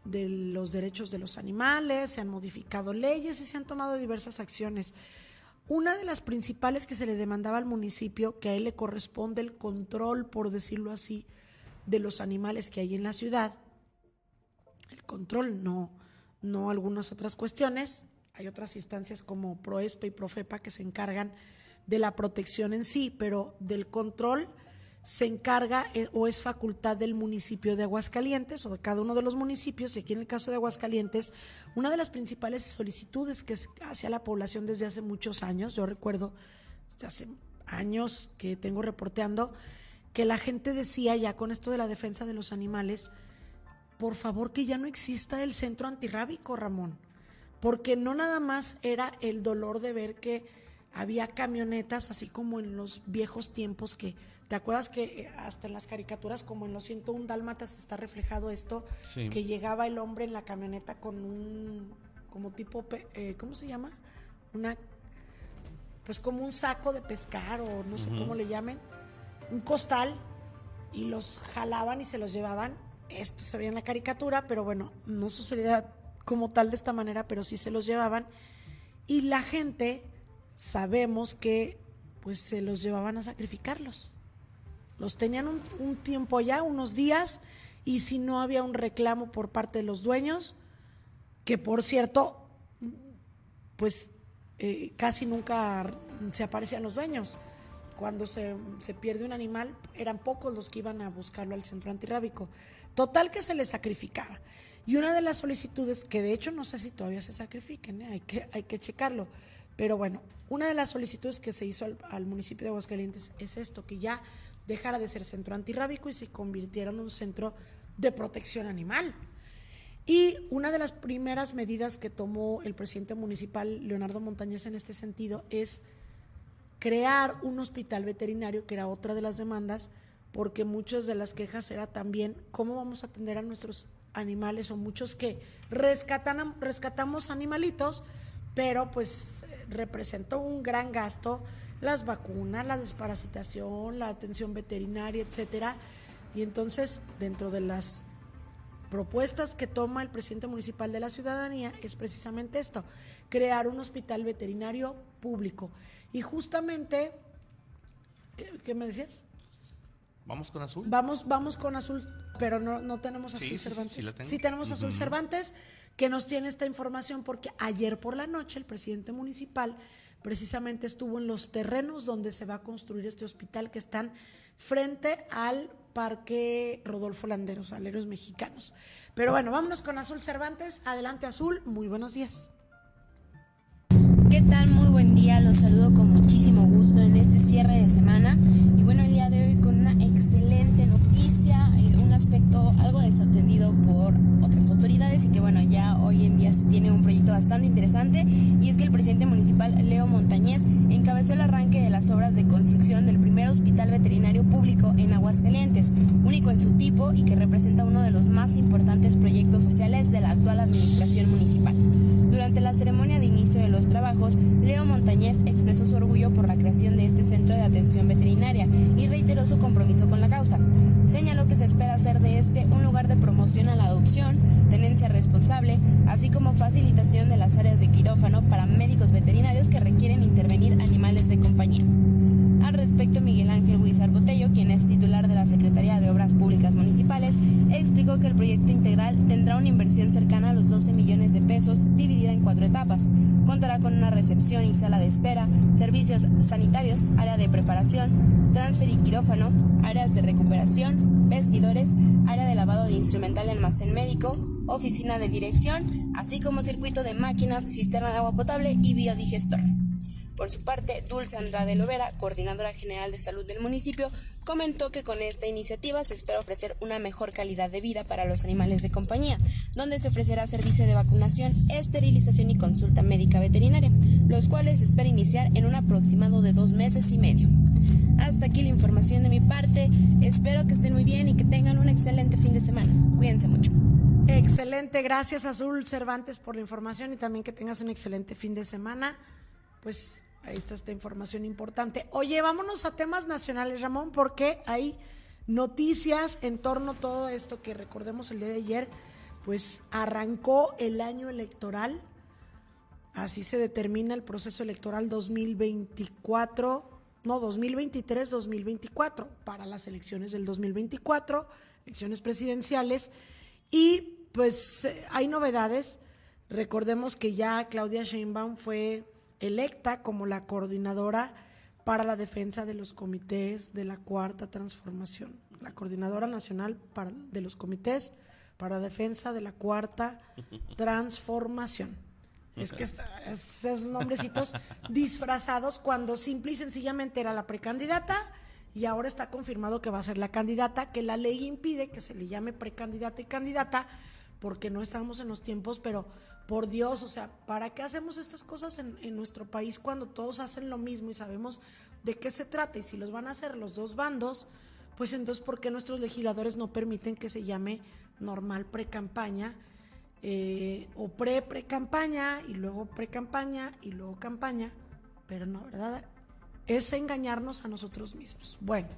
de los derechos de los animales, se han modificado leyes y se han tomado diversas acciones. Una de las principales que se le demandaba al municipio, que a él le corresponde el control, por decirlo así, de los animales que hay en la ciudad, el control, no, no algunas otras cuestiones. Hay otras instancias como Proespa y Profepa que se encargan de la protección en sí, pero del control se encarga eh, o es facultad del municipio de Aguascalientes o de cada uno de los municipios. Y aquí en el caso de Aguascalientes, una de las principales solicitudes que se hace a la población desde hace muchos años, yo recuerdo hace años que tengo reporteando, que la gente decía ya con esto de la defensa de los animales, por favor que ya no exista el centro antirrábico, Ramón, porque no nada más era el dolor de ver que había camionetas, así como en los viejos tiempos que ¿Te acuerdas que eh, hasta en las caricaturas, como en los 101 Dálmatas, está reflejado esto? Que llegaba el hombre en la camioneta con un, como tipo, eh, ¿cómo se llama? Una, pues como un saco de pescar o no sé cómo le llamen, un costal, y los jalaban y se los llevaban. Esto se veía en la caricatura, pero bueno, no sucedía como tal de esta manera, pero sí se los llevaban. Y la gente, sabemos que pues se los llevaban a sacrificarlos. Los tenían un, tiempo ya, unos días, y si no había un reclamo por parte de los dueños, que por cierto, pues eh, casi nunca se aparecían los dueños. Cuando se, se, pierde un animal, eran pocos los que iban a buscarlo al centro antirrábico. Total que se le sacrificaba. Y una de las solicitudes, que de hecho no sé si todavía se sacrifiquen, ¿eh? hay, que, hay que checarlo, pero bueno, una de las solicitudes que se hizo al, municipio de Aguascalientes es esto, que ya dejara de ser centro antirrábico y se convirtiera en un centro de protección animal. Y una de las primeras medidas que tomó el presidente municipal, Leonardo Montañez, en este sentido, es crear un hospital veterinario, que era otra de las demandas, porque muchas de las quejas era también cómo vamos a atender a nuestros animales o muchos que rescatan, rescatamos animalitos, pero pues representó un gran gasto las vacunas, la desparasitación, la atención veterinaria, etcétera. Y entonces, dentro de las propuestas que toma el presidente municipal de la ciudadanía es precisamente esto, crear un hospital veterinario público. Y justamente, ¿qué, me decías? Vamos con azul. Vamos, vamos con azul, pero no, no tenemos azul Cervantes. Sí, tenemos azul Cervantes que nos tiene esta información porque ayer por la noche el presidente municipal precisamente estuvo en los terrenos donde se va a construir este hospital que están frente al Parque Rodolfo Landeros, aleros mexicanos. Pero bueno, vámonos con Azul Cervantes. Adelante Azul, muy buenos días. ¿Qué tal? Muy buen desatendido por otras autoridades y que bueno, ya hoy en día se tiene un proyecto bastante interesante y es que el presidente municipal Leo Montañez encabezó el arranque de las obras de construcción del primer hospital veterinario público en Aguascalientes, único en su tipo y que representa uno de los más importantes proyectos sociales de la actual administración municipal. Durante la ceremonia de inicio de los trabajos, Leo Montañez expresó su orgullo por la creación de este centro de atención veterinaria y reiteró su compromiso con la causa. Señaló que se espera hacer de este un lugar de promoción a la adopción, tenencia responsable, así como facilitación de las áreas de quirófano para médicos veterinarios que requieren intervenir animales de compañía. Respecto, Miguel Ángel Huizar Botello, quien es titular de la Secretaría de Obras Públicas Municipales, explicó que el proyecto integral tendrá una inversión cercana a los 12 millones de pesos dividida en cuatro etapas. Contará con una recepción y sala de espera, servicios sanitarios, área de preparación, transfer y quirófano, áreas de recuperación, vestidores, área de lavado de instrumental y almacén médico, oficina de dirección, así como circuito de máquinas, cisterna de agua potable y biodigestor. Por su parte, Dulce Andrade Lovera, coordinadora general de salud del municipio, comentó que con esta iniciativa se espera ofrecer una mejor calidad de vida para los animales de compañía, donde se ofrecerá servicio de vacunación, esterilización y consulta médica veterinaria, los cuales se espera iniciar en un aproximado de dos meses y medio. Hasta aquí la información de mi parte. Espero que estén muy bien y que tengan un excelente fin de semana. Cuídense mucho. Excelente, gracias Azul Cervantes por la información y también que tengas un excelente fin de semana. Pues ahí está esta información importante. Oye, vámonos a temas nacionales, Ramón, porque hay noticias en torno a todo esto que recordemos el día de ayer, pues arrancó el año electoral. Así se determina el proceso electoral 2024 no, 2023-2024, para las elecciones del 2024, elecciones presidenciales. Y pues eh, hay novedades. Recordemos que ya Claudia Sheinbaum fue electa como la coordinadora para la defensa de los comités de la cuarta transformación, la coordinadora nacional para, de los comités para la defensa de la cuarta transformación. Es que esos nombrecitos disfrazados cuando simple y sencillamente era la precandidata y ahora está confirmado que va a ser la candidata, que la ley impide que se le llame precandidata y candidata porque no estamos en los tiempos, pero por Dios, o sea, ¿para qué hacemos estas cosas en, nuestro país cuando todos hacen lo mismo y sabemos de qué se trata? Y si los van a hacer los dos bandos, pues entonces, ¿por qué nuestros legisladores no permiten que se llame normal precampaña? Eh, o pre-pre-campaña y luego pre-campaña y luego campaña, pero no, ¿verdad? Es engañarnos a nosotros mismos. Bueno,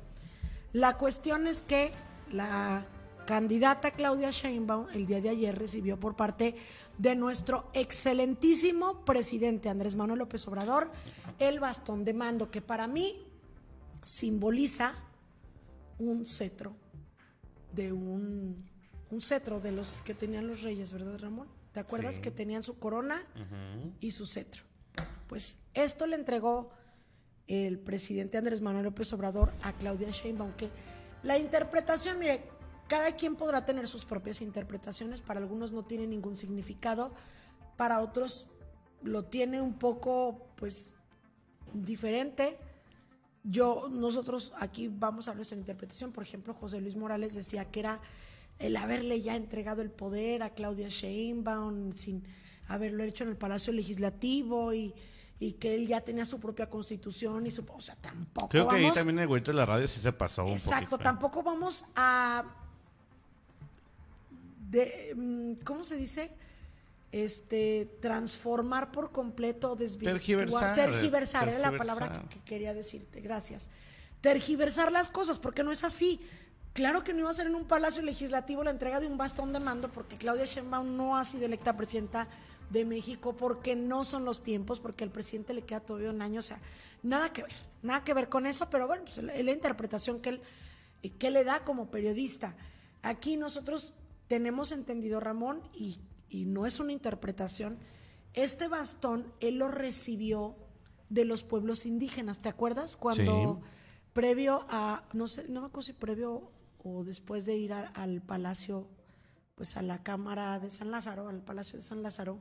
la cuestión es que la candidata Claudia Sheinbaum el día de ayer recibió por parte de nuestro excelentísimo presidente Andrés Manuel López Obrador el bastón de mando que para mí simboliza un cetro de un un cetro de los que tenían los reyes, ¿verdad, Ramón? ¿Te acuerdas que tenían su corona y su cetro? Pues esto le entregó el presidente Andrés Manuel López Obrador a Claudia Sheinbaum, que la interpretación, mire, cada quien podrá tener sus propias interpretaciones, para algunos no tiene ningún significado, para otros lo tiene un poco, pues, diferente. Yo, nosotros aquí vamos a hablar de interpretación, por ejemplo, José Luis Morales decía que era el haberle ya entregado el poder a Claudia Sheinbaum sin haberlo hecho en el Palacio Legislativo y, que él ya tenía su propia constitución y su... O sea, tampoco Creo que ahí también el güeyito de la radio sí se pasó Exacto, tampoco vamos a... De, mm, ¿Cómo se dice? Este, transformar por completo, desvirtuar, tergiversar, tergiversar, era la palabra que, que, quería decirte, gracias. Tergiversar las cosas, porque no es así. Claro que no iba a ser en un palacio legislativo la entrega de un bastón de mando porque Claudia Sheinbaum no ha sido electa presidenta de México porque no son los tiempos, porque al presidente le queda todavía un año, o sea, nada que ver, nada que ver con eso, pero bueno, pues es la interpretación que él, que le da como periodista. Aquí nosotros tenemos entendido, Ramón, y, no es una interpretación, este bastón él lo recibió de los pueblos indígenas, ¿te acuerdas? Cuando previo a, no sé, no me acuerdo si previo o después de ir al palacio, pues a la Cámara de San Lázaro, al Palacio de San Lázaro,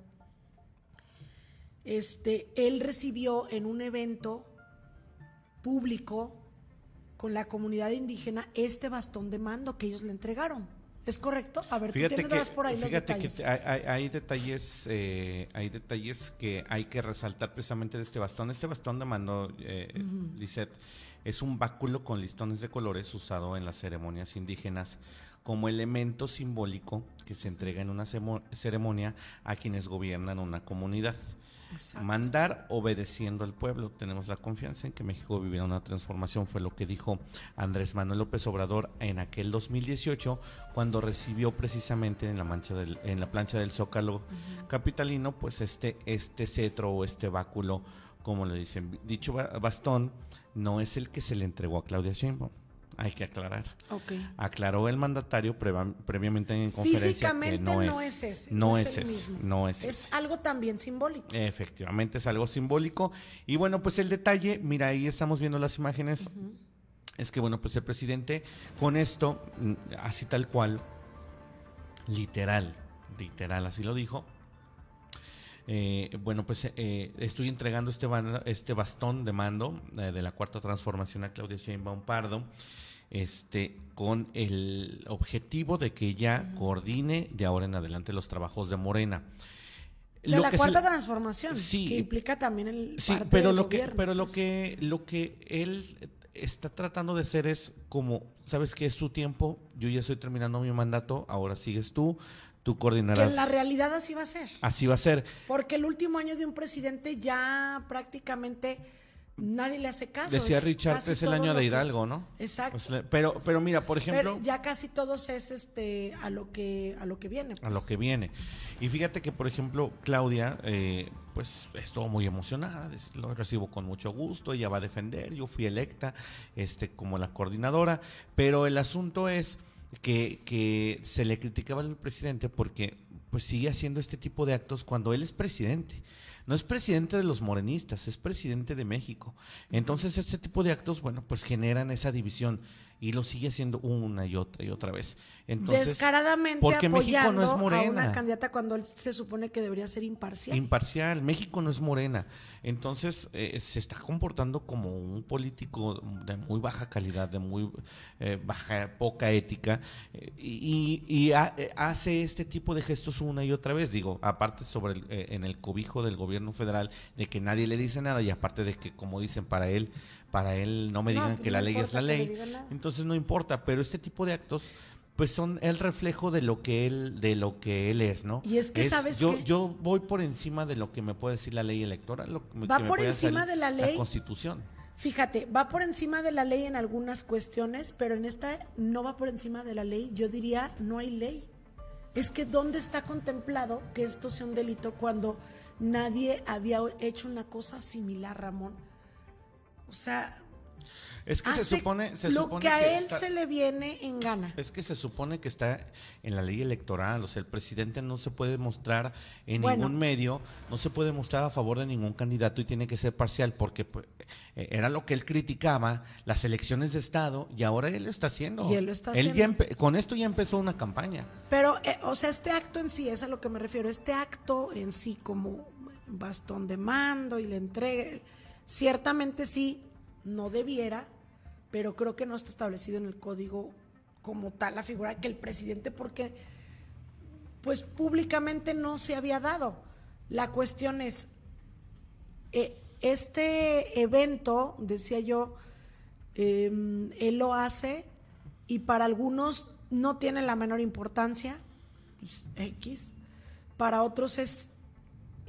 este, él recibió en un evento público con la comunidad indígena este bastón de mando que ellos le entregaron. ¿Es correcto? A ver, fíjate tú tienes por ahí los detalles. que hay, detalles, eh, hay detalles que hay que resaltar precisamente de este bastón. Este bastón de mando, eh, es un báculo con listones de colores usado en las ceremonias indígenas como elemento simbólico que se entrega en una ceremonia a quienes gobiernan una comunidad. Mandar obedeciendo al pueblo. Tenemos la confianza en que México vivirá una transformación, fue lo que dijo Andrés Manuel López Obrador en aquel 2018, cuando recibió precisamente en la, mancha del, en la plancha del Zócalo capitalino, pues este, este cetro o este báculo, como le dicen. Dicho bastón no es el que se le entregó a Claudia Sheinbaum. Hay que aclarar. Aclaró el mandatario previamente en conferencia Físicamente que no, es, ese. No, es, el mismo. No es, es algo también simbólico. Efectivamente, es algo simbólico. Y bueno, pues el detalle, mira, ahí estamos viendo las imágenes. Es que bueno, pues el presidente con esto, mm, así tal cual, literal, literal, así lo dijo, eh, bueno, pues eh, estoy entregando este, este bastón de mando eh, de la cuarta transformación a Claudia Sheinbaum Pardo, este, con el objetivo de que ella coordine de ahora en adelante los trabajos de Morena. De la cuarta transformación, sí, que implica también el sí, pero lo que, pero lo que, lo que él está tratando de hacer es como, ¿sabes qué es tu tiempo? Yo ya estoy terminando mi mandato, ahora sigues tú, tú coordinarás. Que en la realidad así va a ser. Así va a ser. Porque el último año de un presidente ya prácticamente nadie le hace caso. Decía Richard, es el año de Hidalgo, ¿no? Exacto. Pues pero, pero mira, por ejemplo. Pero ya casi todos es este a lo que a lo que viene. A lo pues. que viene. Y fíjate que, por ejemplo, Claudia, eh, pues estuvo muy emocionada, lo recibo con mucho gusto, ella va a defender, yo fui electa este, como la coordinadora, pero el asunto es que, que se le criticaba al presidente porque pues sigue haciendo este tipo de actos cuando él es presidente. No es presidente de los morenistas, es presidente de México. Entonces, este tipo de actos, bueno, pues generan esa división y lo sigue haciendo una y otra y otra vez. Entonces, Descaradamente porque apoyando México no es morena. a una candidata cuando él se supone que debería ser imparcial. Imparcial. México no es morena. Entonces eh, se está comportando como un político de muy baja calidad, de muy eh, baja, poca ética, eh, y, y ha- eh, hace este tipo de gestos una y otra vez. Digo, aparte sobre el, eh, en el cobijo del gobierno federal, de que nadie le dice nada, y aparte de que, como dicen, para él, para él no me No, digan pues que no la ley es la que le ley. Entonces no importa, pero este tipo de actos pues son el reflejo de lo que él de lo que él es, ¿no? Y es que, ¿sabes yo qué? yo voy por encima de lo que me puede decir la ley electoral, lo que Va que me por encima de la ley. Constitución. Fíjate, va por encima de la ley en algunas cuestiones, pero en esta no va por encima de la ley. Yo diría, no hay ley. Es que ¿dónde está contemplado que esto sea un delito cuando nadie había hecho una cosa similar, Ramón? O sea, Es que se supone se lo supone que a él está- se le viene en gana. es que se supone que está en la ley electoral, o sea, el presidente no se puede mostrar en Bueno. ningún medio, no se puede mostrar a favor de ningún candidato y tiene que ser parcial porque pues, eh, era lo que él criticaba, las elecciones de estado y ahora él lo está haciendo. Y él lo está haciendo. con esto ya empezó una campaña. Pero, eh, o sea, este acto en sí, es a lo que me refiero, este acto en sí como bastón de mando y le entregue, ciertamente sí, no debiera, pero creo que no está establecido en el código como tal la figura que el presidente, porque pues públicamente no se había dado. La cuestión es, eh, este evento, decía yo, eh, él lo hace y para algunos no tiene la menor importancia, pues, X, para otros es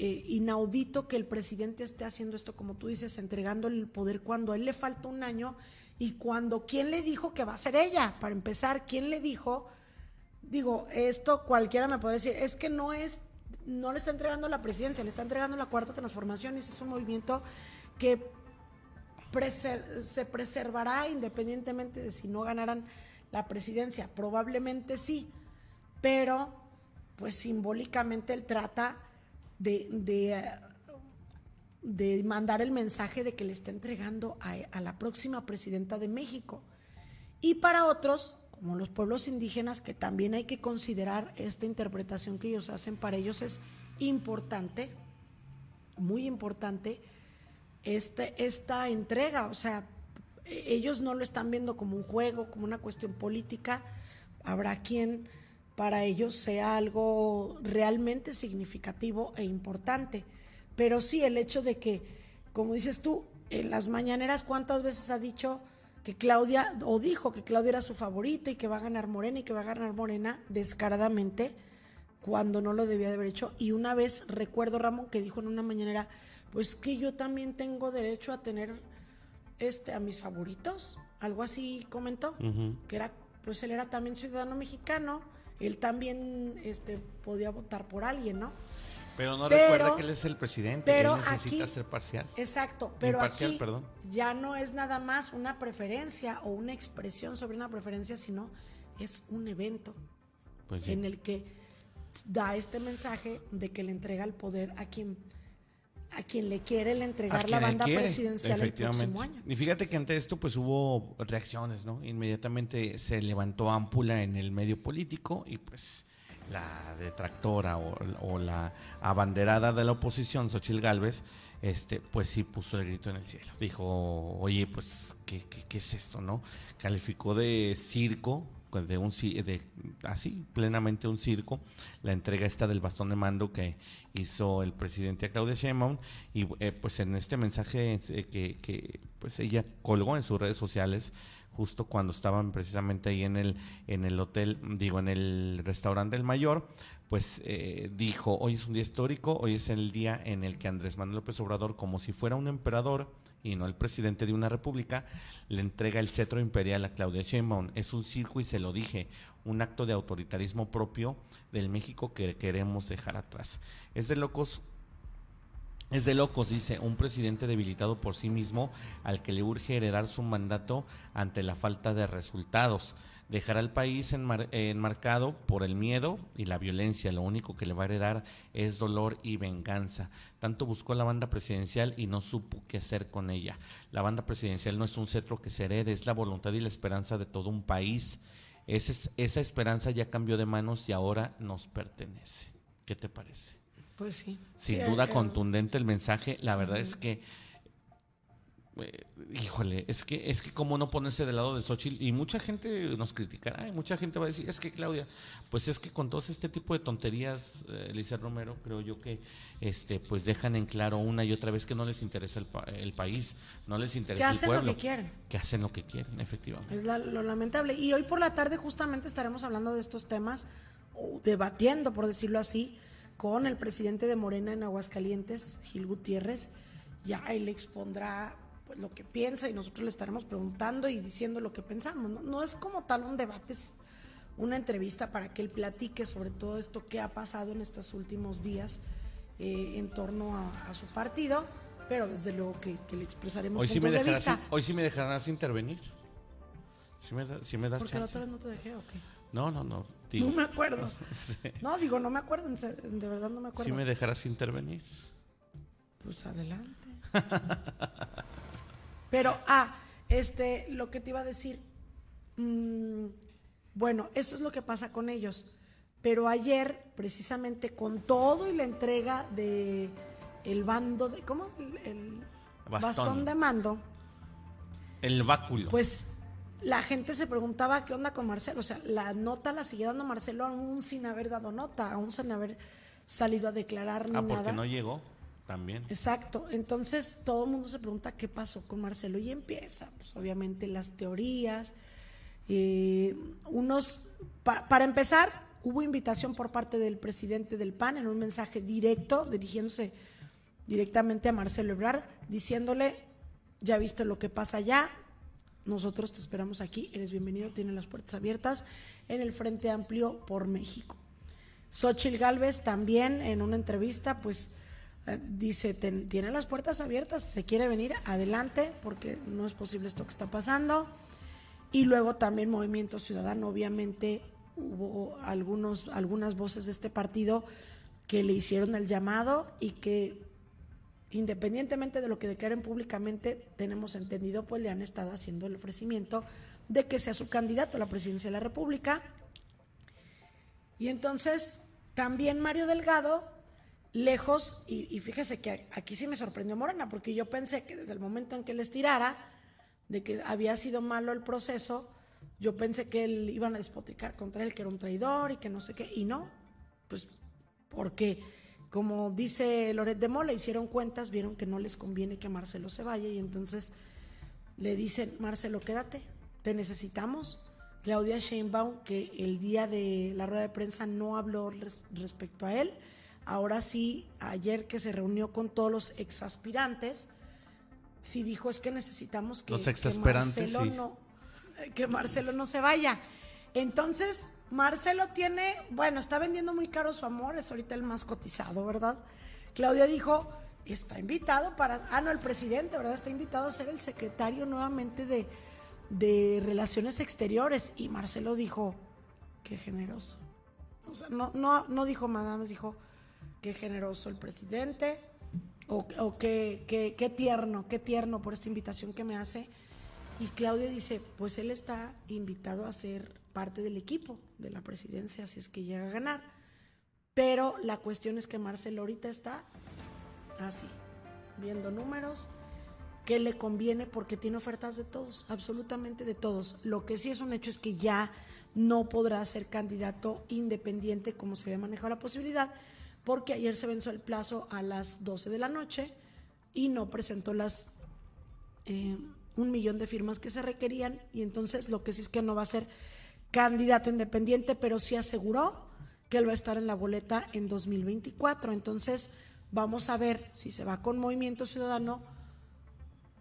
eh, inaudito que el presidente esté haciendo esto, como tú dices, entregando el poder cuando a él le falta un año y cuando, ¿quién le dijo que va a ser ella? Para empezar, ¿quién le dijo? Digo, esto cualquiera me puede decir, es que no es, no le está entregando la presidencia, le está entregando la cuarta transformación y ese es un movimiento que se preservará independientemente de si no ganaran la presidencia. Probablemente sí, pero pues simbólicamente él trata de, de, de mandar el mensaje de que le está entregando a, a la próxima presidenta de México. Y para otros, como los pueblos indígenas, que también hay que considerar esta interpretación que ellos hacen, para ellos es importante, muy importante, este, esta entrega. O sea, ellos no lo están viendo como un juego, como una cuestión política. Habrá quien para ellos sea algo realmente significativo e importante. Pero sí, el hecho de que, como dices tú, en las mañaneras, ¿cuántas veces ha dicho que Claudia, o dijo que Claudia era su favorita y que va a ganar Morena y que va a ganar Morena descaradamente, cuando no lo debía de haber hecho? Y una vez recuerdo, Ramón, que dijo en una mañanera, pues que yo también tengo derecho a tener este a mis favoritos, algo así comentó, que era, pues él era también ciudadano mexicano, él también este podía votar por alguien, ¿no? Pero no Pero- recuerda que él es el presidente, pero él necesita aquí- ser parcial. Exacto, pero Imparcial, aquí perdón. ya no es nada más una preferencia o una expresión sobre una preferencia, sino es un evento Pues sí. en el que da este mensaje de que le entrega el poder a quien a quien le quiere A entregar la banda presidencial el próximo año. Y fíjate que ante esto pues hubo reacciones, ¿no? Inmediatamente se levantó ámpula en el medio político y pues la detractora o, o la abanderada de la oposición, Xochil Gálvez, este, pues sí puso el grito en el cielo. Dijo, oye, pues, ¿qué, qué, qué es esto, no? Calificó de circo de un de así plenamente un circo la entrega esta del bastón de mando que hizo el presidente a Claudia Sheinbaum y eh, pues en este mensaje eh, que, que pues ella colgó en sus redes sociales justo cuando estaban precisamente ahí en el en el hotel digo en el restaurante del mayor pues eh, dijo hoy es un día histórico hoy es el día en el que Andrés Manuel López Obrador como si fuera un emperador y no el presidente de una república, le entrega el cetro imperial a Claudia Sheinbaum. Es un circo y se lo dije, un acto de autoritarismo propio del México que queremos dejar atrás. Es de locos es de locos, dice, un presidente debilitado por sí mismo al que le urge heredar su mandato ante la falta de resultados. Dejará el país enmarcado por el miedo y la violencia. Lo único que le va a heredar es dolor y venganza. Tanto buscó la banda presidencial y no supo qué hacer con ella. La banda presidencial no es un cetro que se herede, es la voluntad y la esperanza de todo un país. esa esperanza ya cambió de manos y ahora nos pertenece. ¿Qué te parece? Pues sí. Sin duda contundente el mensaje. La verdad es que eh, híjole, es que es que cómo no ponerse del lado de Xochitl y mucha gente nos criticará y mucha gente va a decir, es que Claudia, pues es que con todo este tipo de tonterías, eh, Elisa Romero, creo yo que este pues dejan en claro una y otra vez que no les interesa el, el país, no les interesa que hacen el pueblo. lo que quieren. Que hacen lo que quieren, efectivamente. Es lo lamentable. Y hoy por la tarde justamente estaremos hablando de estos temas, o debatiendo, por decirlo así, con el presidente de Morena en Aguascalientes, Gil Gutiérrez. Ya él expondrá pues, lo que piensa y nosotros le estaremos preguntando y diciendo lo que pensamos. No, es como tal un debate, es una entrevista para que él platique sobre todo esto que ha pasado en estos últimos días eh, en torno a, su partido, pero desde luego que, le expresaremos hoy puntos de vista. hoy sí me dejarás intervenir. ¿Sí me, me das Porque la otra vez no te dejé o qué? No, no, no. No me acuerdo. No, digo, no me acuerdo, de verdad no me acuerdo. ¿Sí me dejarás intervenir? Pues adelante. Pero, ah, este, lo que te iba a decir, mm, bueno, eso es lo que pasa con ellos. Pero ayer, precisamente con todo y la entrega de el bando de, ¿cómo? El, bastón. de mando. El báculo. Pues la gente se preguntaba qué onda con Marcelo. O sea, la nota la sigue dando Marcelo aún sin haber dado nota, aún sin haber salido a declarar ni ah, nada. porque no llegó. También. Exacto. Entonces todo el mundo se pregunta qué pasó con Marcelo y empieza, pues, obviamente, las teorías. Eh, unos, para empezar, hubo invitación por parte del presidente del PAN en un mensaje directo, dirigiéndose directamente a Marcelo Ebrard, diciéndole, ya viste lo que pasa allá, nosotros te esperamos aquí, eres bienvenido, tiene las puertas abiertas en el Frente Amplio por México. Xochil Gálvez también en una entrevista, pues eh, dice, tiene las puertas abiertas, se quiere venir adelante porque no es posible esto que está pasando. Y luego también Movimiento Ciudadano, obviamente hubo algunos, algunas voces de este partido que le hicieron el llamado y que independientemente de lo que declaren públicamente, tenemos entendido, pues le han estado haciendo el ofrecimiento de que sea su candidato a la presidencia de la República. Y entonces también Mario Delgado lejos, y, fíjese que aquí sí me sorprendió Morena, porque yo pensé que desde el momento en que les tirara, de que había sido malo el proceso, yo pensé que él iban a despotricar contra él, que era un traidor y que no sé qué, y no, pues porque como dice Loret de Mola, hicieron cuentas, vieron que no les conviene que Marcelo se vaya y entonces le dicen, Marcelo, quédate, te necesitamos. Claudia Sheinbaum, que el día de la rueda de prensa no habló respecto a él, Ahora sí, ayer que se reunió con todos los exaspirantes, sí dijo es que necesitamos que, Marcelo no que Marcelo no se vaya. Entonces, Marcelo tiene, bueno, está vendiendo muy caro su amor, es ahorita el más cotizado, ¿verdad? Claudia dijo, está invitado para, ah, no, el presidente, ¿verdad? Está invitado a ser el secretario nuevamente de, de Relaciones Exteriores. Y Marcelo dijo, qué generoso. O sea, no, no, no dijo madame, dijo, qué generoso el presidente, o, qué, qué, tierno, qué tierno por esta invitación que me hace. Y Claudia dice, pues él está invitado a ser parte del equipo de la presidencia, si es que llega a ganar. Pero la cuestión es que Marcelo ahorita está así, viendo números, que le conviene porque tiene ofertas de todos, absolutamente de todos. Lo que sí es un hecho es que ya no podrá ser candidato independiente como se había manejado la posibilidad, porque ayer se venció el plazo a las 12 de la noche y no presentó las eh, un millón de firmas que se requerían y entonces lo que sí es que no va a ser candidato independiente, pero sí aseguró que él va a estar en la boleta en 2024. Entonces vamos a ver si se va con Movimiento Ciudadano.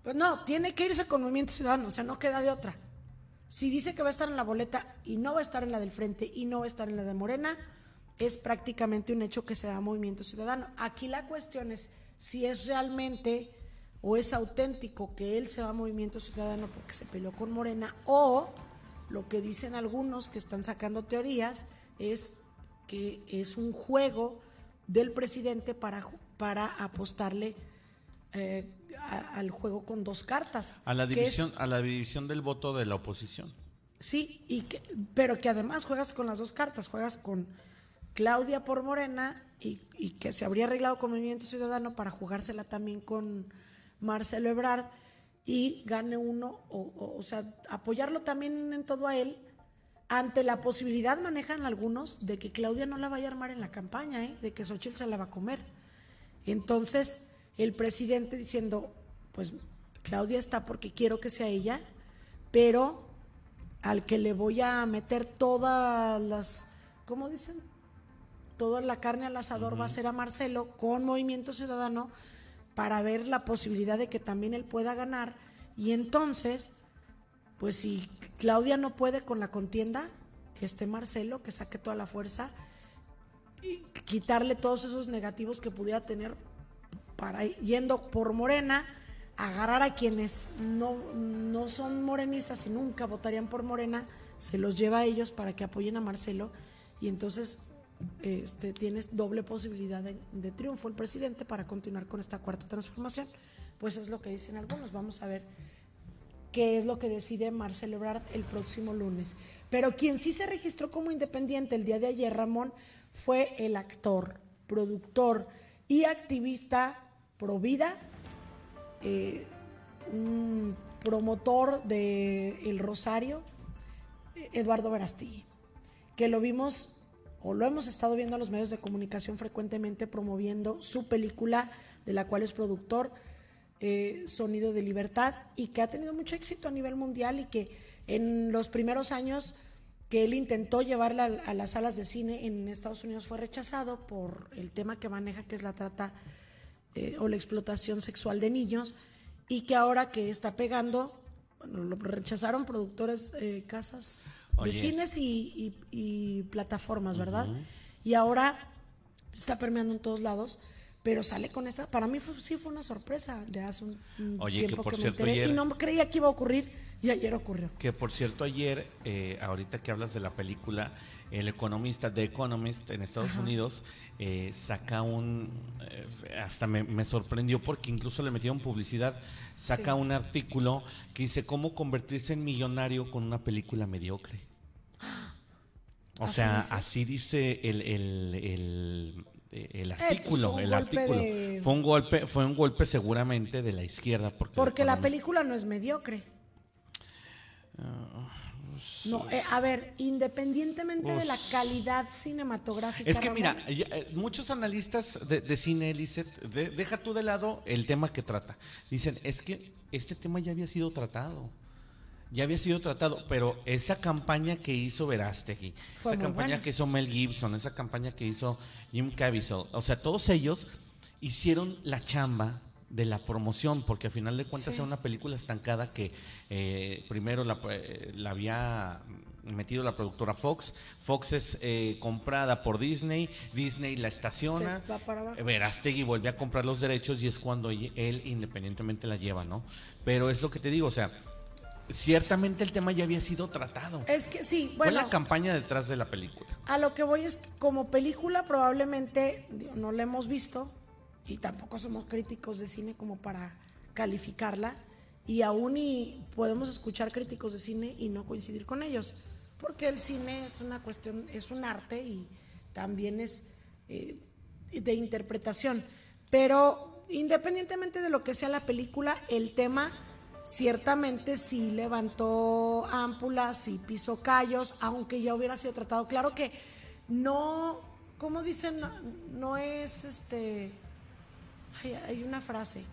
Pues no, tiene que irse con Movimiento Ciudadano, o sea, no queda de otra. Si dice que va a estar en la boleta y no va a estar en la del frente y no va a estar en la de Morena, es prácticamente un hecho que se da Movimiento Ciudadano. Aquí la cuestión es si es realmente o es auténtico que él se va a Movimiento Ciudadano porque se peleó con Morena o lo que dicen algunos que están sacando teorías es que es un juego del presidente para, para apostarle eh, al juego con dos cartas. A la división, a la división del voto de la oposición. Sí, y que, pero que además juegas con las dos cartas, juegas con Claudia por Morena y, que se habría arreglado con Movimiento Ciudadano para jugársela también con Marcelo Ebrard y gane uno, o, o, sea, apoyarlo también en todo a él, ante la posibilidad, manejan algunos, de que Claudia no la vaya a armar en la campaña, ¿eh? de que Xochitl se la va a comer. Entonces, el presidente diciendo, pues Claudia está porque quiero que sea ella, pero al que le voy a meter todas las, ¿cómo dicen? Toda la carne al asador uh -huh. va a ser a Marcelo con Movimiento Ciudadano para ver la posibilidad de que también él pueda ganar. Y entonces, pues si Claudia no puede con la contienda, que esté Marcelo, que saque toda la fuerza y quitarle todos esos negativos que pudiera tener para yendo por Morena, agarrar a quienes no, no son morenistas y nunca votarían por Morena, se los lleva a ellos para que apoyen a Marcelo y entonces este, tienes doble posibilidad de, triunfo el presidente para continuar con esta cuarta transformación. Pues es lo que dicen algunos. Vamos a ver qué es lo que decide Marcelo Ebrard el próximo lunes. Pero quien sí se registró como independiente el día de ayer, Ramón, fue el actor, productor y activista pro vida, eh, un promotor de El Rosario, Eduardo Verastegui, que lo vimos o lo hemos estado viendo a los medios de comunicación frecuentemente promoviendo su película de la cual es productor, eh, Sonido de Libertad, y que ha tenido mucho éxito a nivel mundial y que en los primeros años que él intentó llevarla a, las salas de cine en Estados Unidos fue rechazado por el tema que maneja, que es la trata eh, o la explotación sexual de niños, y que ahora que está pegando, bueno, lo rechazaron productores, eh, casas Oye. de cines y, y, y plataformas, ¿verdad? Uh -huh. Y ahora está permeando en todos lados, pero sale con esta. Para mí fue, sí fue una sorpresa de hace un, un Oye, tiempo que, que, me cierto, enteré ayer, y no creía que iba a ocurrir y ayer ocurrió. Que por cierto, ayer, eh, ahorita que hablas de la película, el economista, The Economist en Estados Ajá. Unidos, eh, saca un. Eh, hasta me, me, sorprendió porque incluso le metieron publicidad. Saca sí. un artículo que dice cómo convertirse en millonario con una película mediocre. O así sea, dice. así dice el, el, el, el artículo. el artículo. De... Fue un golpe, fue un golpe seguramente de la izquierda. Porque, porque la película no es mediocre. Uh, no, eh, a ver, independientemente de la calidad cinematográfica. Es que mira, ya, eh, muchos analistas de, de cine, Lizeth, de, deja tú de lado el tema que trata. Dicen, es que este tema ya había sido tratado. Ya había sido tratado, pero esa campaña que hizo Verástegui, esa campaña buena. que hizo Mel Gibson, esa campaña que hizo Jim Caviezel, o sea, todos ellos hicieron la chamba de la promoción, porque al final de cuentas sí. era una película estancada que eh, primero la, eh, la, había metido la productora Fox, Fox es eh, comprada por Disney, Disney la estaciona, sí, Verástegui vuelve a comprar los derechos y es cuando él independientemente la lleva, ¿no? Pero es lo que te digo, o sea, ciertamente el tema ya había sido tratado. Es que sí, Fue bueno. la campaña detrás de la película. A lo que voy es que como película probablemente no la hemos visto, y tampoco somos críticos de cine como para calificarla y aún y podemos escuchar críticos de cine y no coincidir con ellos porque el cine es una cuestión es un arte y también es eh, de interpretación pero independientemente de lo que sea la película el tema ciertamente sí levantó ámpulas, sí pisó callos, aunque ya hubiera sido tratado. Claro que no, como dicen, no, no es este. Hay, hay una frase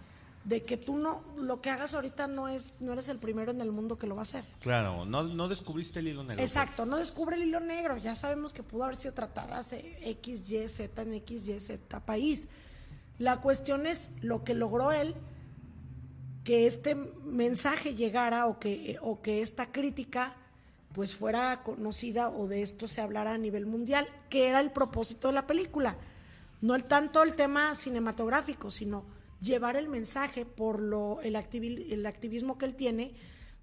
de que tú no, lo que hagas ahorita no es, no eres el primero en el mundo que lo va a hacer. Claro, no, no descubriste el hilo negro. pues. Exacto, no descubre el hilo negro. Ya sabemos que pudo haber sido tratada hace X, Y, Z en X, Y, Z país. La cuestión es lo que logró él, que este mensaje llegara o que, o que esta crítica pues fuera conocida o de esto se hablara a nivel mundial, que era el propósito de la película. No el tanto el tema cinematográfico, sino llevar el mensaje por lo el, activi- el activismo que él tiene,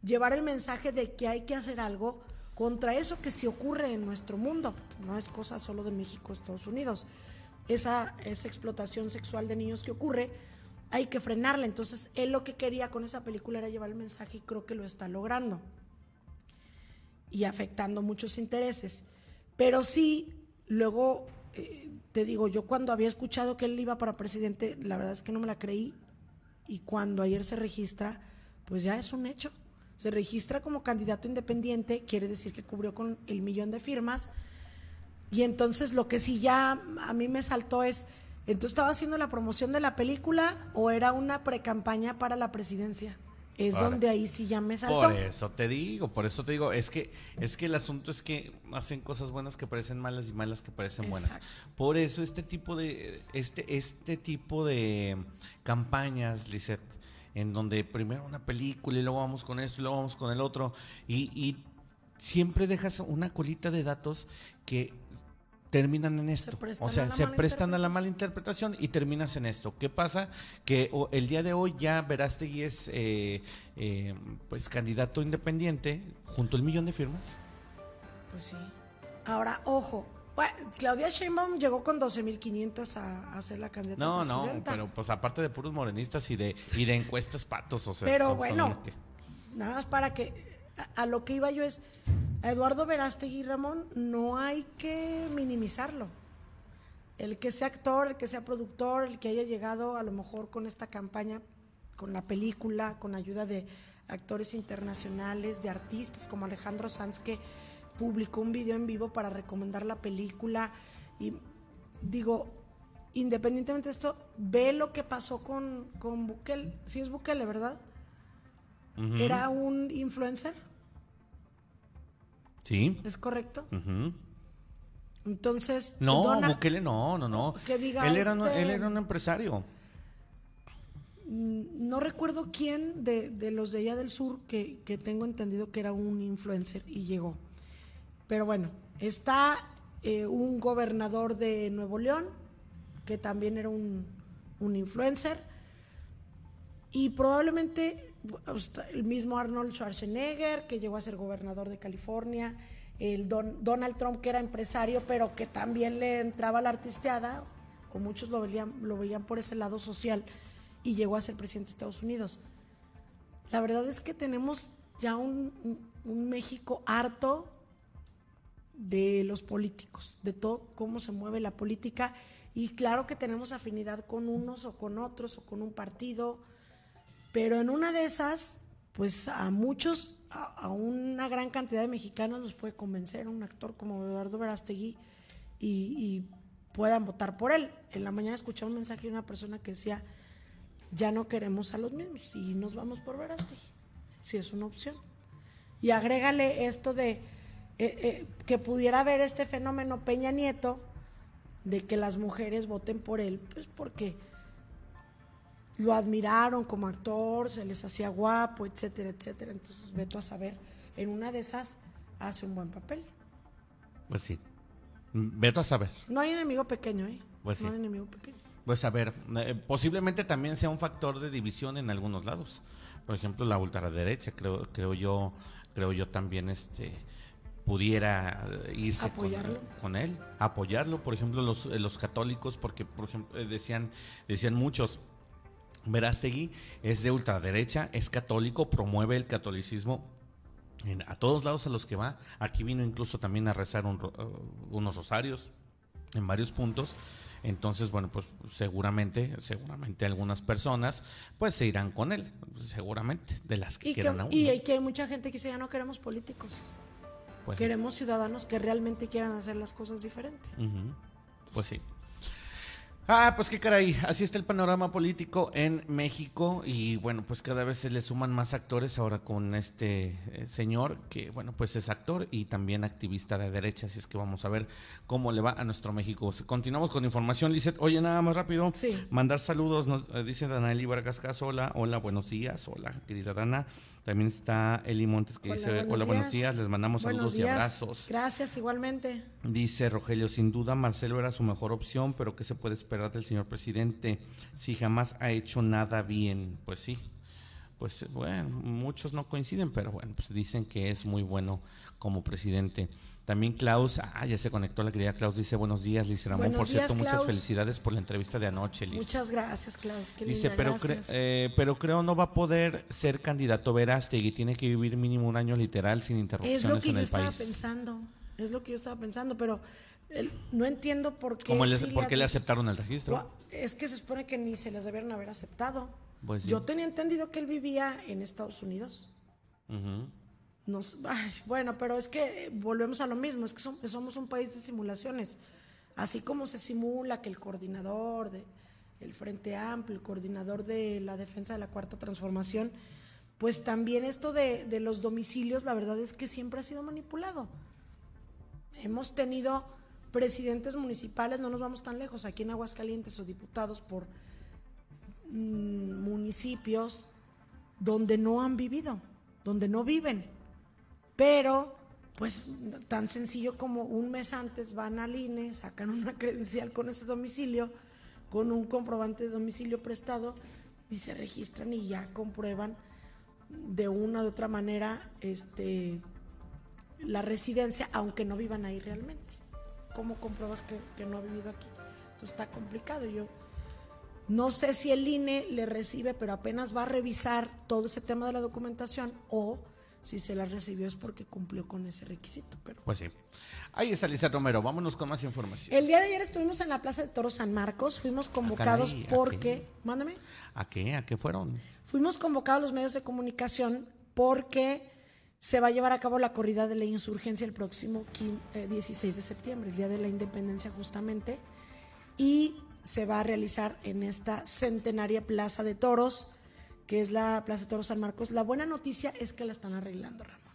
llevar el mensaje de que hay que hacer algo contra eso que sí ocurre en nuestro mundo, no es cosa solo de México, Estados Unidos. Esa, esa explotación sexual de niños que ocurre, hay que frenarla. Entonces, él lo que quería con esa película era llevar el mensaje y creo que lo está logrando. Y afectando muchos intereses. Pero sí, luego, eh, te digo, yo cuando había escuchado que él iba para presidente, la verdad es que no me la creí. Y cuando ayer se registra, pues ya es un hecho. Se registra como candidato independiente, quiere decir que cubrió con el millón de firmas. Y entonces lo que sí ya a mí me saltó es, entonces estaba haciendo la promoción de la película o era una precampaña para la presidencia. Es Ahora, donde ahí sí ya me saltó. Por eso te digo, por eso te digo, es que es que el asunto es que hacen cosas buenas que parecen malas y malas que parecen buenas. Por eso este tipo de este este tipo de campañas, Lisette, en donde primero una película y luego vamos con esto y luego vamos con el otro y, y siempre dejas una colita de datos que terminan en esto. prestan o sea, se prestan a la mala interpretación y terminas en esto. ¿Qué pasa? Que el día de hoy ya Verástegui es eh, eh, pues candidato independiente junto al millón de firmas. Pues sí. Ahora, ojo. Bueno, Claudia Sheinbaum llegó con 12.500 a, a ser la candidata No, a no, presidenta. pero pues aparte de puros morenistas y de y de encuestas patos, o sea, Pero bueno, nada más para que a, lo que iba yo es a Eduardo Verástegui Ramón no hay que minimizarlo. El que sea actor, el que sea productor, el que haya llegado a lo mejor con esta campaña, con la película, con ayuda de actores internacionales, de artistas como Alejandro Sanz que publicó un video en vivo para recomendar la película y digo, independientemente de esto, ve lo que pasó con, con Bukele, sí es Bukele, ¿verdad? Era un influencer, Sí. ¿es correcto? Entonces, No, Bukele no, no, no. Que diga él, era, un- este- él era un empresario. no recuerdo quién de, de los de allá del sur que, que tengo entendido que era un influencer y llegó. Pero bueno, está eh, un gobernador de Nuevo León que también era un, un influencer. Y probablemente el mismo Arnold Schwarzenegger, que llegó a ser gobernador de California, el Don- Donald Trump, que era empresario, pero que también le entraba la artisteada, o muchos lo veían, lo veían por ese lado social, y llegó a ser presidente de Estados Unidos. La verdad es que tenemos ya un- un México harto de los políticos, de todo cómo se mueve la política, y claro que tenemos afinidad con unos o con otros o con un partido, pero en una de esas, pues a muchos, a, una gran cantidad de mexicanos los puede convencer un actor como Eduardo Verástegui y, y puedan votar por él. En la mañana escuché un mensaje de una persona que decía, ya no queremos a los mismos y nos vamos por Verástegui, si es una opción. Y agrégale esto de eh, eh, que pudiera haber este fenómeno Peña Nieto de que las mujeres voten por él, pues porque lo admiraron como actor, se les hacía guapo, etcétera, etcétera. Entonces, veto a saber, en una de esas hace un buen papel. Pues sí. Veto a saber. No hay enemigo pequeño, ¿eh? Pues no sí. hay enemigo pequeño. Pues a ver, eh, posiblemente también sea un factor de división en algunos lados. Por ejemplo, la ultraderecha, creo, creo yo, creo yo también este pudiera eh, irse con- Apoyarlo. Con, él, apoyarlo, por ejemplo, los, eh, los católicos, porque por ejemplo decían, decían muchos, Verástegui es de ultraderecha, es católico, promueve el catolicismo en- a todos lados a los que va. Aquí vino incluso también a rezar un uh, unos rosarios en varios puntos. Entonces, bueno, pues seguramente, seguramente algunas personas pues se irán con él, seguramente, de las que y quieran aún. Y, que hay mucha gente que dice, ya no queremos políticos. Pues queremos ciudadanos que realmente quieran hacer las cosas diferentes. Pues sí. Ah, pues qué caray, así está el panorama político en México y bueno, pues cada vez se le suman más actores ahora con este eh, señor que bueno, pues es actor y también activista de derecha, así es que vamos a ver cómo le va a nuestro México. Continuamos con información, Lizeth. Oye, nada más rápido, sí. mandar saludos, nos eh, dice Danaeli Vargas hola, hola, buenos días, hola, querida Dana. También está Eli Montes que dice, hola, buenos días, les mandamos saludos y abrazos. Gracias, igualmente. Dice Rogelio, sin duda Marcelo era su mejor opción, pero ¿qué se puede esperar del señor presidente si jamás ha hecho nada bien? Pues sí, pues bueno, muchos no coinciden, pero bueno, pues dicen que es muy bueno como presidente. También Klaus, ah, ya se conectó la querida Klaus, dice buenos días, Liz Ramón. por cierto, muchas felicidades por la entrevista de anoche, Liz. Muchas gracias, Klaus. Qué dice, pero, eh, pero creo no va a poder ser candidato Verástegui, tiene que vivir mínimo un año literal sin interrupciones en el país. Es lo que yo estaba pensando, es lo que yo estaba pensando, pero no entiendo por qué. ¿Cómo le, ¿Por qué le aceptaron el registro? Es que se supone que ni se les debieron haber aceptado. Pues yo tenía entendido que él vivía en Estados Unidos. Nos, bueno, pero es que volvemos a lo mismo, es que somos, un país de simulaciones. Así como se simula que el coordinador de el Frente Amplio, el coordinador de la defensa de la Cuarta Transformación, pues también esto de, de los domicilios, la verdad es que siempre ha sido manipulado. Hemos tenido presidentes municipales, no nos vamos tan lejos, aquí en Aguascalientes o diputados por mm, municipios donde no han vivido, donde no viven. Pero, pues tan sencillo como un mes antes van al INE, sacan una credencial con ese domicilio, con un comprobante de domicilio prestado y se registran y ya comprueban de una u otra manera este, la residencia, aunque no vivan ahí realmente. ¿Cómo compruebas que, que no ha vivido aquí? Entonces está complicado. Yo no sé si el INE le recibe, pero apenas va a revisar todo ese tema de la documentación o si se la recibió es porque cumplió con ese requisito. Pero... Pues sí. Ahí está Lisa Romero, vámonos con más información. El día de ayer estuvimos en la Plaza de Toros San Marcos, fuimos ah, convocados porque... Mándame. ¿A qué? ¿A qué fueron? Fuimos convocados los medios de comunicación porque se va a llevar a cabo la corrida de la insurgencia el próximo 16 eh, de septiembre, el día de la independencia justamente, y se va a realizar en esta centenaria Plaza de Toros que es la Plaza Toro San Marcos. La buena noticia es que la están arreglando, Ramón.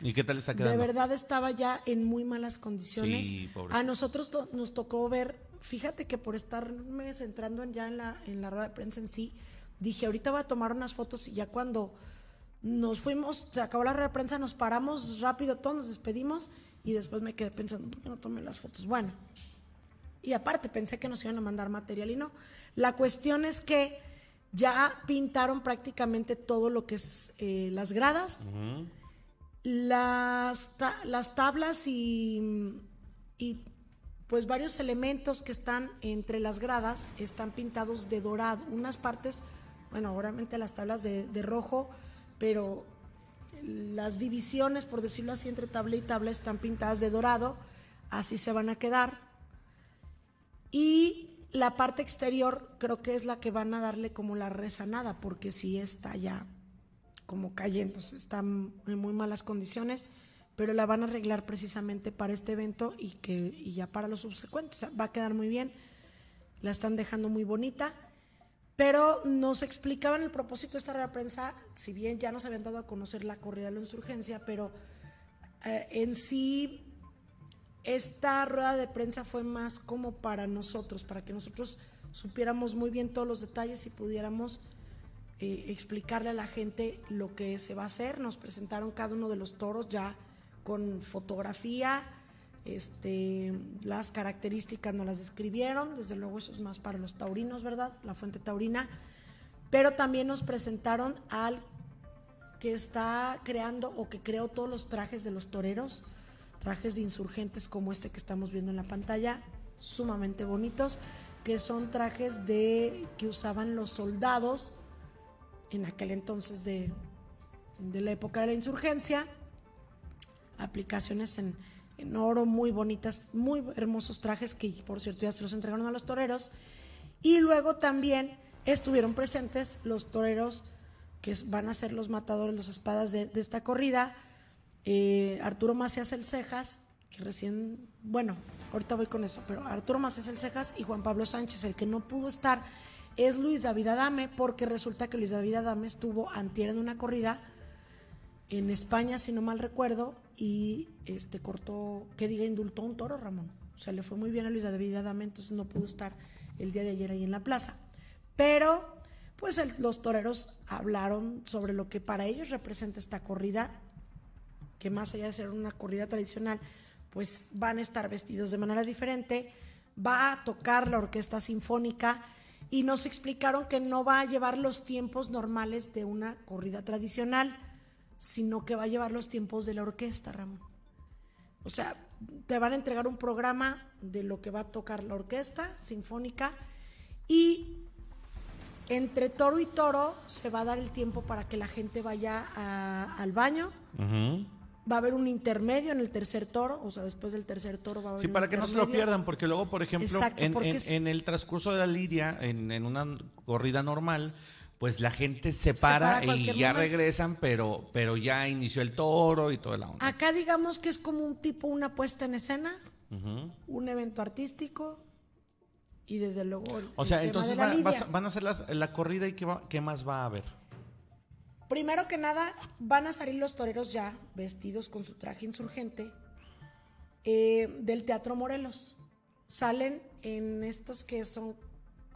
¿Y qué tal está quedando? De verdad estaba ya en muy malas condiciones. A nosotros nos tocó ver, fíjate que por estarme centrando ya en la, en la rueda de prensa en sí, dije, ahorita voy a tomar unas fotos y ya cuando nos fuimos, se acabó la rueda de prensa, nos paramos rápido todos, nos despedimos y después me quedé pensando, ¿por qué no tomé las fotos? Bueno, y aparte pensé que nos iban a mandar material y no. La cuestión es que ya pintaron prácticamente todo lo que es eh, las gradas, las, las, tablas y, y, pues varios elementos que están entre las gradas están pintados de dorado. Unas partes, bueno, obviamente las tablas de, de rojo, pero las divisiones, por decirlo así, entre tabla y tabla están pintadas de dorado, así se van a quedar. Y la parte exterior creo que es la que van a darle como la rezanada, porque si está ya como cayendo, está en muy malas condiciones, pero la van a arreglar precisamente para este evento y que y ya para los subsecuentes. va a quedar muy bien, la están dejando muy bonita, pero nos explicaban el propósito de esta rueda prensa, si bien ya nos habían dado a conocer la corrida de la insurgencia, pero eh, en sí esta rueda de prensa fue más como para nosotros, para que nosotros supiéramos muy bien todos los detalles y pudiéramos eh, explicarle a la gente lo que se va a hacer. Nos presentaron cada uno de los toros ya con fotografía, este, las características nos las describieron, desde luego eso es más para los taurinos, ¿verdad? La fuente taurina, pero también nos presentaron al que está creando o que creó todos los trajes de los toreros trajes de insurgentes como este que estamos viendo en la pantalla, sumamente bonitos, que son trajes de que usaban los soldados en aquel entonces de, de la época de la insurgencia, aplicaciones en, en oro, muy bonitas, muy hermosos trajes que por cierto ya se los entregaron a los toreros. Y luego también estuvieron presentes los toreros que van a ser los matadores, los espadas de, esta corrida. Eh, Arturo Macías El Cejas, que recién, bueno, ahorita voy con eso, pero Arturo Macías El Cejas y Juan Pablo Sánchez, el que no pudo estar es Luis David Adame, porque resulta que Luis David Adame estuvo antier en una corrida en España, si no mal recuerdo, y este cortó, que diga, indultó un toro, Ramón. O sea, le fue muy bien a Luis David Adame, entonces no pudo estar el día de ayer ahí en la plaza. Pero, pues los toreros hablaron sobre lo que para ellos representa esta corrida, que más allá de ser una corrida tradicional, pues van a estar vestidos de manera diferente, va a tocar la orquesta sinfónica y nos explicaron que no va a llevar los tiempos normales de una corrida tradicional, sino que va a llevar los tiempos de la orquesta, Ramón. O sea, te van a entregar un programa de lo que va a tocar la orquesta sinfónica y entre toro y toro se va a dar el tiempo para que la gente vaya al baño. Va a haber un intermedio en el tercer toro, o sea, después del tercer toro va a haber Sí, para que no se lo pierdan, porque luego, por ejemplo, en, el transcurso de la lidia, en, una corrida normal, pues la gente se para, y ya regresan, pero, pero ya inició el toro y todo la onda. Acá digamos que es como un tipo, una puesta en escena, un evento artístico y desde luego... o sea, entonces van a hacer la, corrida y ¿qué, ¿qué más va a haber? Primero que nada, van a salir los toreros ya vestidos con su traje insurgente eh, del Teatro Morelos. Salen en estos que son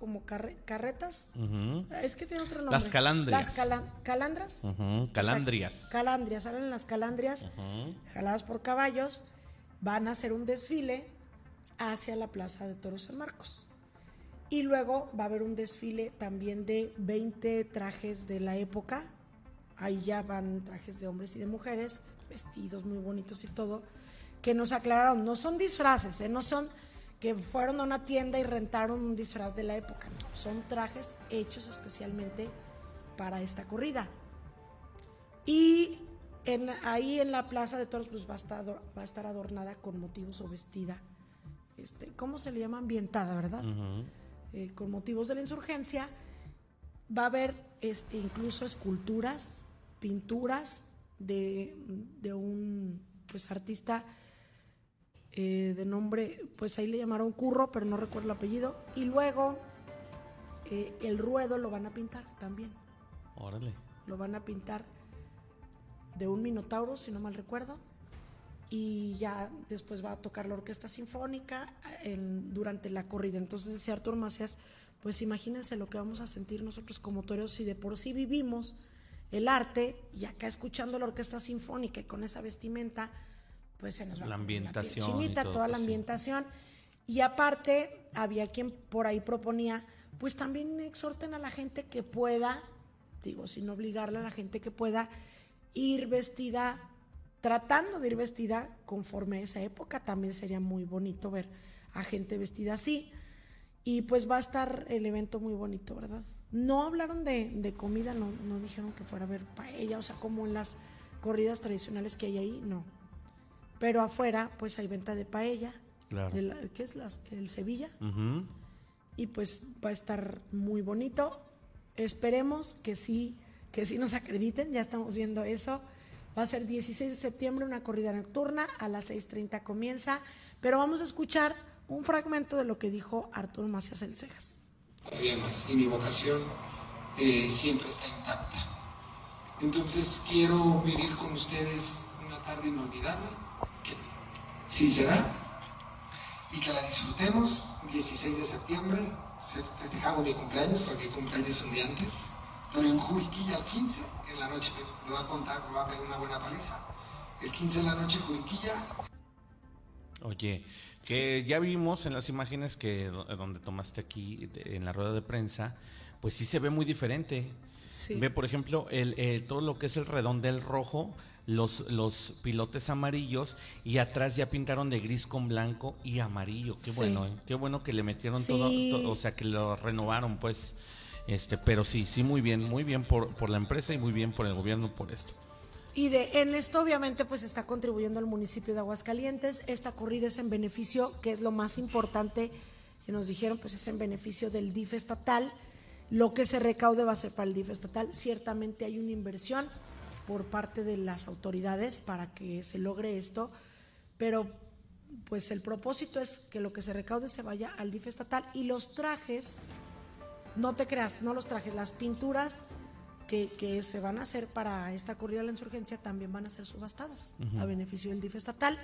como carretas. Es que tiene otro nombre. Las calandrias. Las calandras. Calandrias. calandrias. Salen en las calandrias, jaladas por caballos. Van a hacer un desfile hacia la Plaza de Toros San Marcos. Y luego va a haber un desfile también de 20 trajes de la época, ahí ya van trajes de hombres y de mujeres, vestidos muy bonitos y todo, que nos aclararon, no son disfraces, ¿eh? no son que fueron a una tienda y rentaron un disfraz de la época, son trajes hechos especialmente para esta corrida. Y en, ahí en la Plaza de Toros pues va a estar, va a estar adornada con motivos o vestida, este, ¿cómo se le llama? Ambientada, ¿verdad? Eh, con motivos de la insurgencia. Va a haber este, incluso esculturas pinturas de, un pues artista eh, de nombre, pues ahí le llamaron Curro, pero no recuerdo el apellido. Y luego eh, el ruedo lo van a pintar también. Órale. Lo van a pintar de un minotauro, si no mal recuerdo. Y ya después va a tocar la orquesta sinfónica durante la corrida. Entonces decía Artur Macías, pues imagínense lo que vamos a sentir nosotros como toreros si de por sí vivimos el arte y acá escuchando la orquesta sinfónica y con esa vestimenta, pues se nos va la ambientación chinita, toda la ambientación. Y aparte, había quien por ahí proponía, pues también exhorten a la gente que pueda, digo, sin obligarle a la gente que pueda ir vestida, tratando de ir vestida conforme a esa época, también sería muy bonito ver a gente vestida así. Y pues va a estar el evento muy bonito, ¿verdad? No hablaron de, comida, no, no, dijeron que fuera a ver paella, o sea, como en las corridas tradicionales que hay ahí, no. Pero afuera, pues hay venta de paella, claro. ¿qué es? el Sevilla. Y pues va a estar muy bonito. Esperemos que sí, que sí nos acrediten, ya estamos viendo eso. Va a ser 16 de septiembre una corrida nocturna, a las 6.30 comienza, pero vamos a escuchar un fragmento de lo que dijo Arturo Macías El Cejas y mi vocación eh, siempre está intacta. Entonces quiero vivir con ustedes una tarde inolvidable, sí será, y que la disfrutemos. 16 de septiembre festejamos mi cumpleaños, porque cumpleaños un día antes. Estoy en Juriquilla el 15, en la noche me va a contar, me va a pegar una buena paliza. El 15 de la noche Juriquilla. Oye, que ya vimos en las imágenes que donde tomaste aquí en la rueda de prensa, pues sí se ve muy diferente. Ve, por ejemplo, el, todo lo que es el redondel rojo, los, los pilotes amarillos y atrás ya pintaron de gris con blanco y amarillo. Qué bueno, ¿eh? qué bueno que le metieron todo, o sea, que lo renovaron, pues. Este, pero sí, sí, muy bien, muy bien por, por la empresa y muy bien por el gobierno por esto. Y de, en esto obviamente pues está contribuyendo el municipio de Aguascalientes. Esta corrida es en beneficio, que es lo más importante que nos dijeron, pues es en beneficio del DIF estatal. Lo que se recaude va a ser para el DIF estatal. Ciertamente hay una inversión por parte de las autoridades para que se logre esto, pero pues el propósito es que lo que se recaude se vaya al DIF estatal y los trajes, no te creas, no los trajes, las pinturas que, se van a hacer para esta corrida a la insurgencia también van a ser subastadas a beneficio del DIF estatal.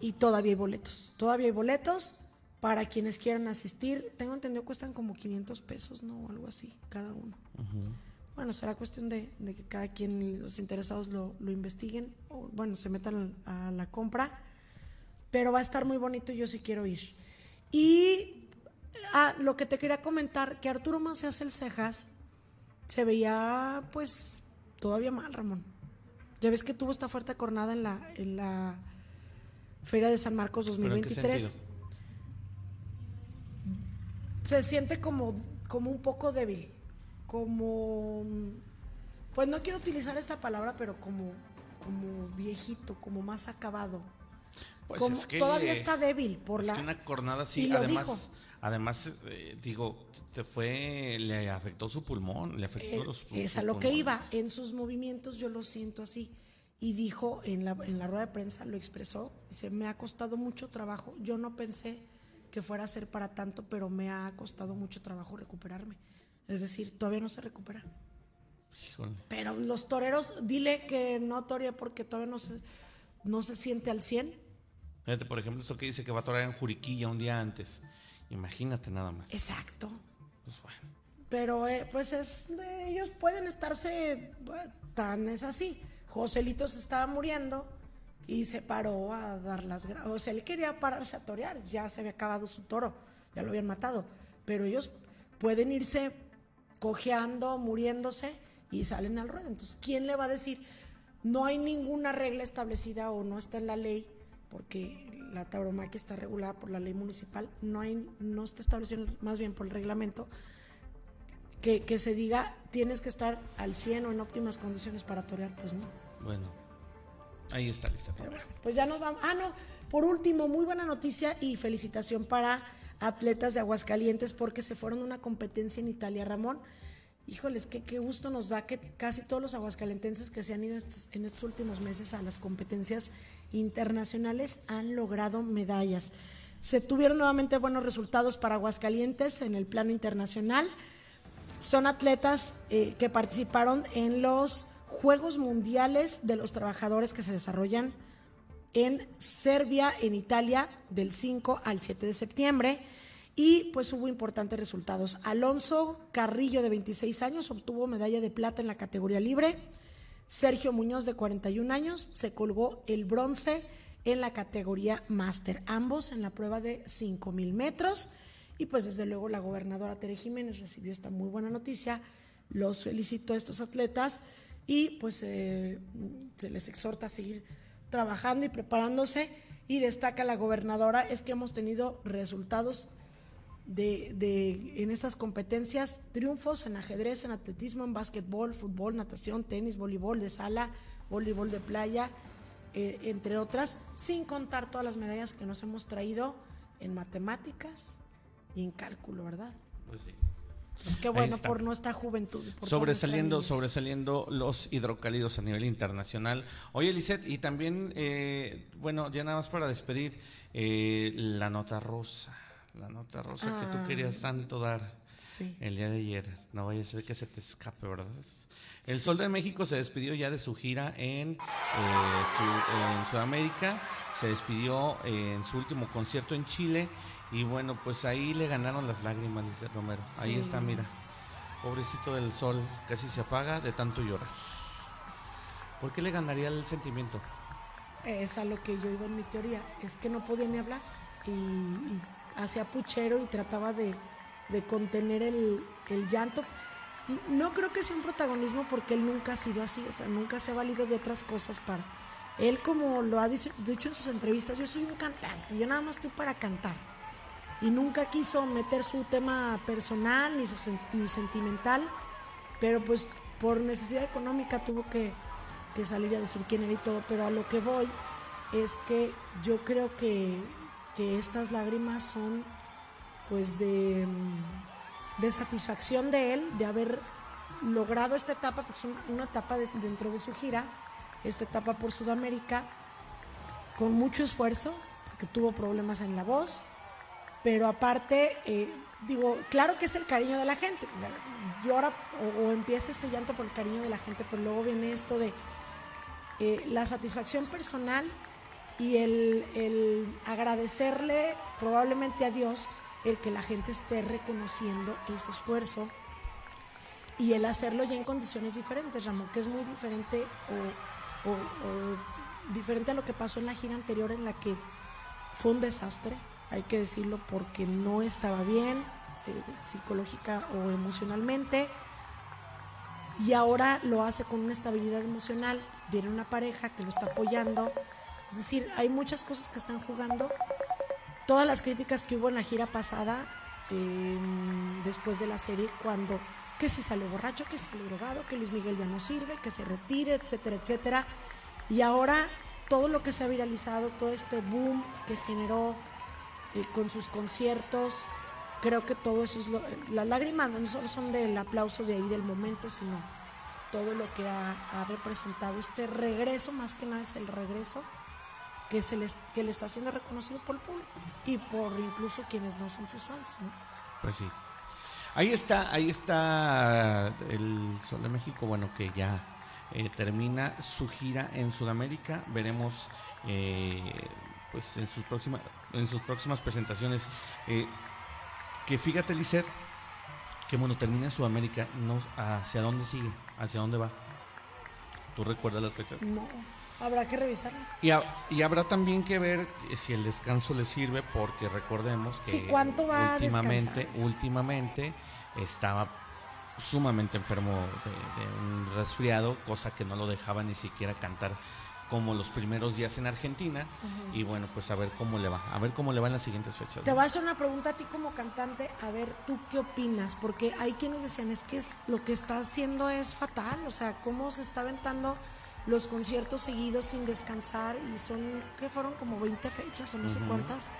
Y todavía hay boletos, todavía hay boletos para quienes quieran asistir. Tengo entendido cuestan como 500 pesos, ¿no? Algo así, cada uno. Bueno, será cuestión de, que cada quien, los interesados lo, investiguen, o bueno, se metan a la compra, pero va a estar muy bonito y yo sí quiero ir. Y ah, lo que te quería comentar, que Arturo más se hace el cejas, se veía pues todavía mal, Ramón. Ya ves que tuvo esta fuerte cornada en la, en la Feria de San Marcos 2023. Se siente como, como un poco débil, como, pues no quiero utilizar esta palabra, pero como, como viejito, como más acabado. Pues como, todavía está débil por la... una cornada así, además... Además, eh, digo, te fue, le afectó su pulmón, le afectó eh, los Es a lo que iba, en sus movimientos yo lo siento así. Y dijo en la, en la rueda de prensa, lo expresó, dice, me ha costado mucho trabajo, yo no pensé que fuera a ser para tanto, pero me ha costado mucho trabajo recuperarme. Es decir, todavía no se recupera. Híjole. Pero los toreros, dile que no torea porque todavía no se, no se siente al 100. Fíjate, por ejemplo, eso que dice que va a torear en Juriquilla un día antes. Imagínate nada más. Exacto. Pues bueno. Pero eh, pues es, ellos pueden estarse tan es así. Joselito se estaba muriendo y se paró a dar las gracias. O sea, él quería pararse a torear, ya se había acabado su toro, ya lo habían matado. Pero ellos pueden irse cojeando, muriéndose y salen al ruedo. Entonces, ¿quién le va a decir? No hay ninguna regla establecida o no está en la ley, porque la tauromaquia está regulada por la ley municipal, no, hay, no está establecido más bien por el reglamento, que, que se diga tienes que estar al 100 o en óptimas condiciones para torear, pues no. Bueno, ahí está lista. pues ya nos vamos. Ah, no, por último, muy buena noticia y felicitación para atletas de Aguascalientes porque se fueron a una competencia en Italia, Ramón. Híjoles, qué, qué gusto nos da que casi todos los aguascalentenses que se han ido en estos últimos meses a las competencias internacionales han logrado medallas. Se tuvieron nuevamente buenos resultados para Aguascalientes en el plano internacional. Son atletas eh, que participaron en los Juegos Mundiales de los Trabajadores que se desarrollan en Serbia, en Italia, del 5 al 7 de septiembre. Y pues hubo importantes resultados. Alonso Carrillo, de 26 años, obtuvo medalla de plata en la categoría libre. Sergio Muñoz, de 41 años, se colgó el bronce en la categoría máster, ambos en la prueba de 5.000 metros. Y pues desde luego la gobernadora Tere Jiménez recibió esta muy buena noticia. Los felicito a estos atletas y pues eh, se les exhorta a seguir trabajando y preparándose. Y destaca la gobernadora es que hemos tenido resultados de, de, en estas competencias, triunfos en ajedrez, en atletismo, en básquetbol, fútbol, natación, tenis, voleibol de sala, voleibol de playa, eh, entre otras, sin contar todas las medallas que nos hemos traído en matemáticas y en cálculo, ¿verdad? Pues sí. Pues qué bueno por nuestra juventud. sobresaliendo, sobresaliendo los hidrocálidos a nivel internacional. Oye, Lisette, y también, eh, bueno, ya nada más para despedir, eh, la nota rosa la nota rosa que tú querías ah, tanto dar el día de ayer. No vaya a ser que se te escape, ¿verdad? El Sol de México se despidió ya de su gira en, eh, en Sudamérica, se despidió en su último concierto en Chile y bueno, pues ahí le ganaron las lágrimas, dice Romero. Ahí está, mira. Pobrecito del Sol, casi se apaga de tanto llorar. ¿Por qué le ganaría el sentimiento? Es a lo que yo iba en mi teoría, es que no podía ni hablar y hacía puchero y trataba de, contener el, llanto. No creo que sea un protagonismo porque él nunca ha sido así, o sea, nunca se ha valido de otras cosas para... Él, como lo ha dicho, dicho en sus entrevistas, yo soy un cantante, yo nada más estoy para cantar. Y nunca quiso meter su tema personal ni, su, ni sentimental, pero pues por necesidad económica tuvo que, que salir a decir quién era y todo, pero a lo que voy es que yo creo que, que estas lágrimas son pues de, mm, de satisfacción de él, de haber logrado esta etapa, porque es un- una etapa de- dentro de su gira, esta etapa por Sudamérica, con mucho esfuerzo, porque tuvo problemas en la voz, pero aparte, eh, digo, claro que es el cariño de la gente, llora o, o empieza este llanto por el cariño de la gente, pero luego viene esto de eh, la satisfacción personal y el, agradecerle probablemente a Dios el que la gente esté reconociendo ese esfuerzo y el hacerlo ya en condiciones diferentes, Ramón, que es muy diferente o, o- o diferente a lo que pasó en la gira anterior en la que fue un desastre, hay que decirlo, porque no estaba bien eh, psicológica o emocionalmente y ahora lo hace con una estabilidad emocional, tiene una pareja que lo está apoyando, es decir, hay muchas cosas que están jugando. Todas las críticas que hubo en la gira pasada, eh, después de la serie, cuando que si salió borracho, que salió drogado, que Luis Miguel ya no sirve, que se retire, etcétera, etcétera. Y ahora todo lo que se ha viralizado, todo este boom que generó eh, con sus conciertos, creo que todo eso es lo, las lágrimas no solo son del aplauso de ahí del momento, sino todo lo que ha, representado este regreso, más que nada es el regreso que, se les, que le está siendo reconocido por el público y por incluso quienes no son sus fans. ¿no? Pues sí. Ahí está, ahí está el Sol de México, bueno, que ya eh, termina su gira en Sudamérica. Veremos eh, pues en sus próximas, en sus próximas presentaciones. eh, que fíjate, Lisset, que bueno, termina en Sudamérica, no, ¿hacia dónde sigue? ¿Hacia dónde va? ¿Tú recuerdas las fechas? No, habrá que revisarlas. Y, ha- y habrá también que ver si el descanso le sirve, porque recordemos que Sí, ¿cuánto va a últimamente, últimamente estaba sumamente enfermo de, de un resfriado, cosa que no lo dejaba ni siquiera cantar como los primeros días en Argentina. Y bueno, pues a ver cómo le va, a ver cómo le va en las siguientes fechas. Te voy a hacer una pregunta a ti como cantante, a ver tú qué opinas, porque hay quienes decían, es que es, lo que está haciendo es fatal, o sea, cómo se está aventando los conciertos seguidos sin descansar y son, que fueron como 20 fechas o no sé cuántas.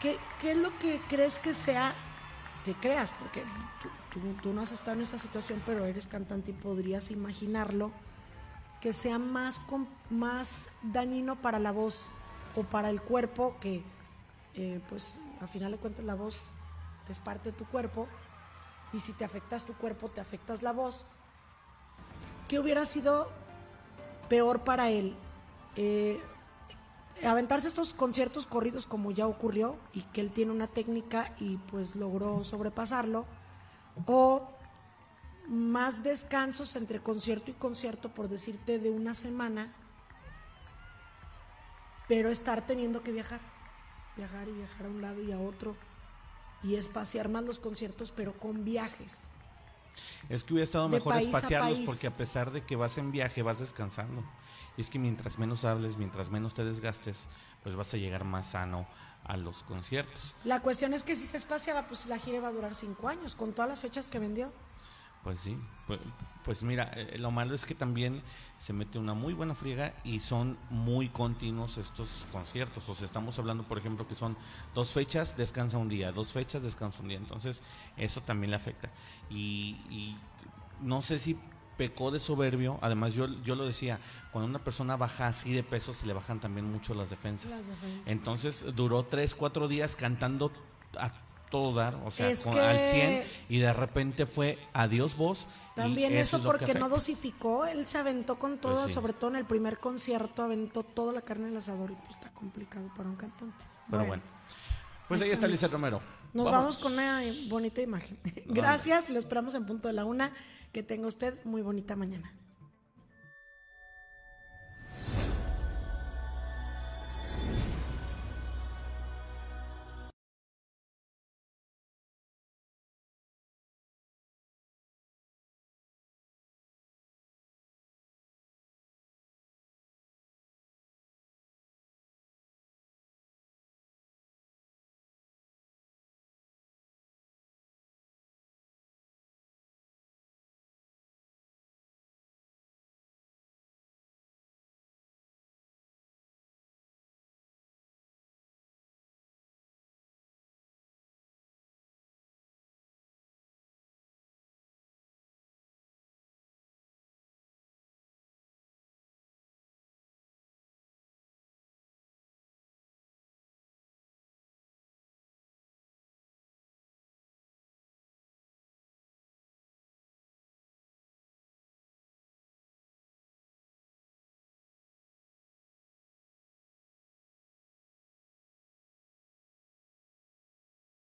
¿Qué, ¿Qué es lo que crees que sea, que creas? Porque tú, tú- tú no has estado en esa situación, pero eres cantante y podrías imaginarlo, que sea más, más dañino para la voz o para el cuerpo, que eh, pues a final de cuentas la voz es parte de tu cuerpo y si te afectas tu cuerpo, te afectas la voz. ¿Qué hubiera sido peor para él? Eh, aventarse estos conciertos corridos como ya ocurrió y que él tiene una técnica y pues logró sobrepasarlo o más descansos entre concierto y concierto por decirte de una semana pero estar teniendo que viajar viajar y viajar a un lado y a otro y espaciar más los conciertos pero con viajes Es que hubiera estado de mejor a espaciarlos porque a pesar de que vas en viaje, vas descansando. Y es que mientras menos hables, mientras menos te desgastes, pues vas a llegar más sano a los conciertos. La cuestión es que si se espaciaba, pues la gira iba a durar cinco años, con todas las fechas que vendió. Pues sí, pues, pues mira, eh, lo malo es que también se mete una muy buena friega y son muy continuos estos conciertos. O sea, estamos hablando, por ejemplo, que son dos fechas, descansa un día, dos fechas, descansa un día. Entonces, eso también le afecta. Y, y no sé si pecó de soberbio. Además, yo, yo lo decía, cuando una persona baja así de peso, se le bajan también mucho las defensas. Las defensas. Entonces, duró tres, cuatro días cantando a todo dar, o sea, con- que- al 100 y de repente fue adiós voz. y También eso, es porque no dosificó, él se aventó con todo, Pues sí. sobre todo en el primer concierto, aventó toda la carne en el asador y pues está complicado para un cantante. Pero bueno. Pues ahí está. Lizeth Romero. Nos vamos con una bonita imagen. Gracias, lo esperamos en punto de la una. Que tenga usted muy bonita mañana.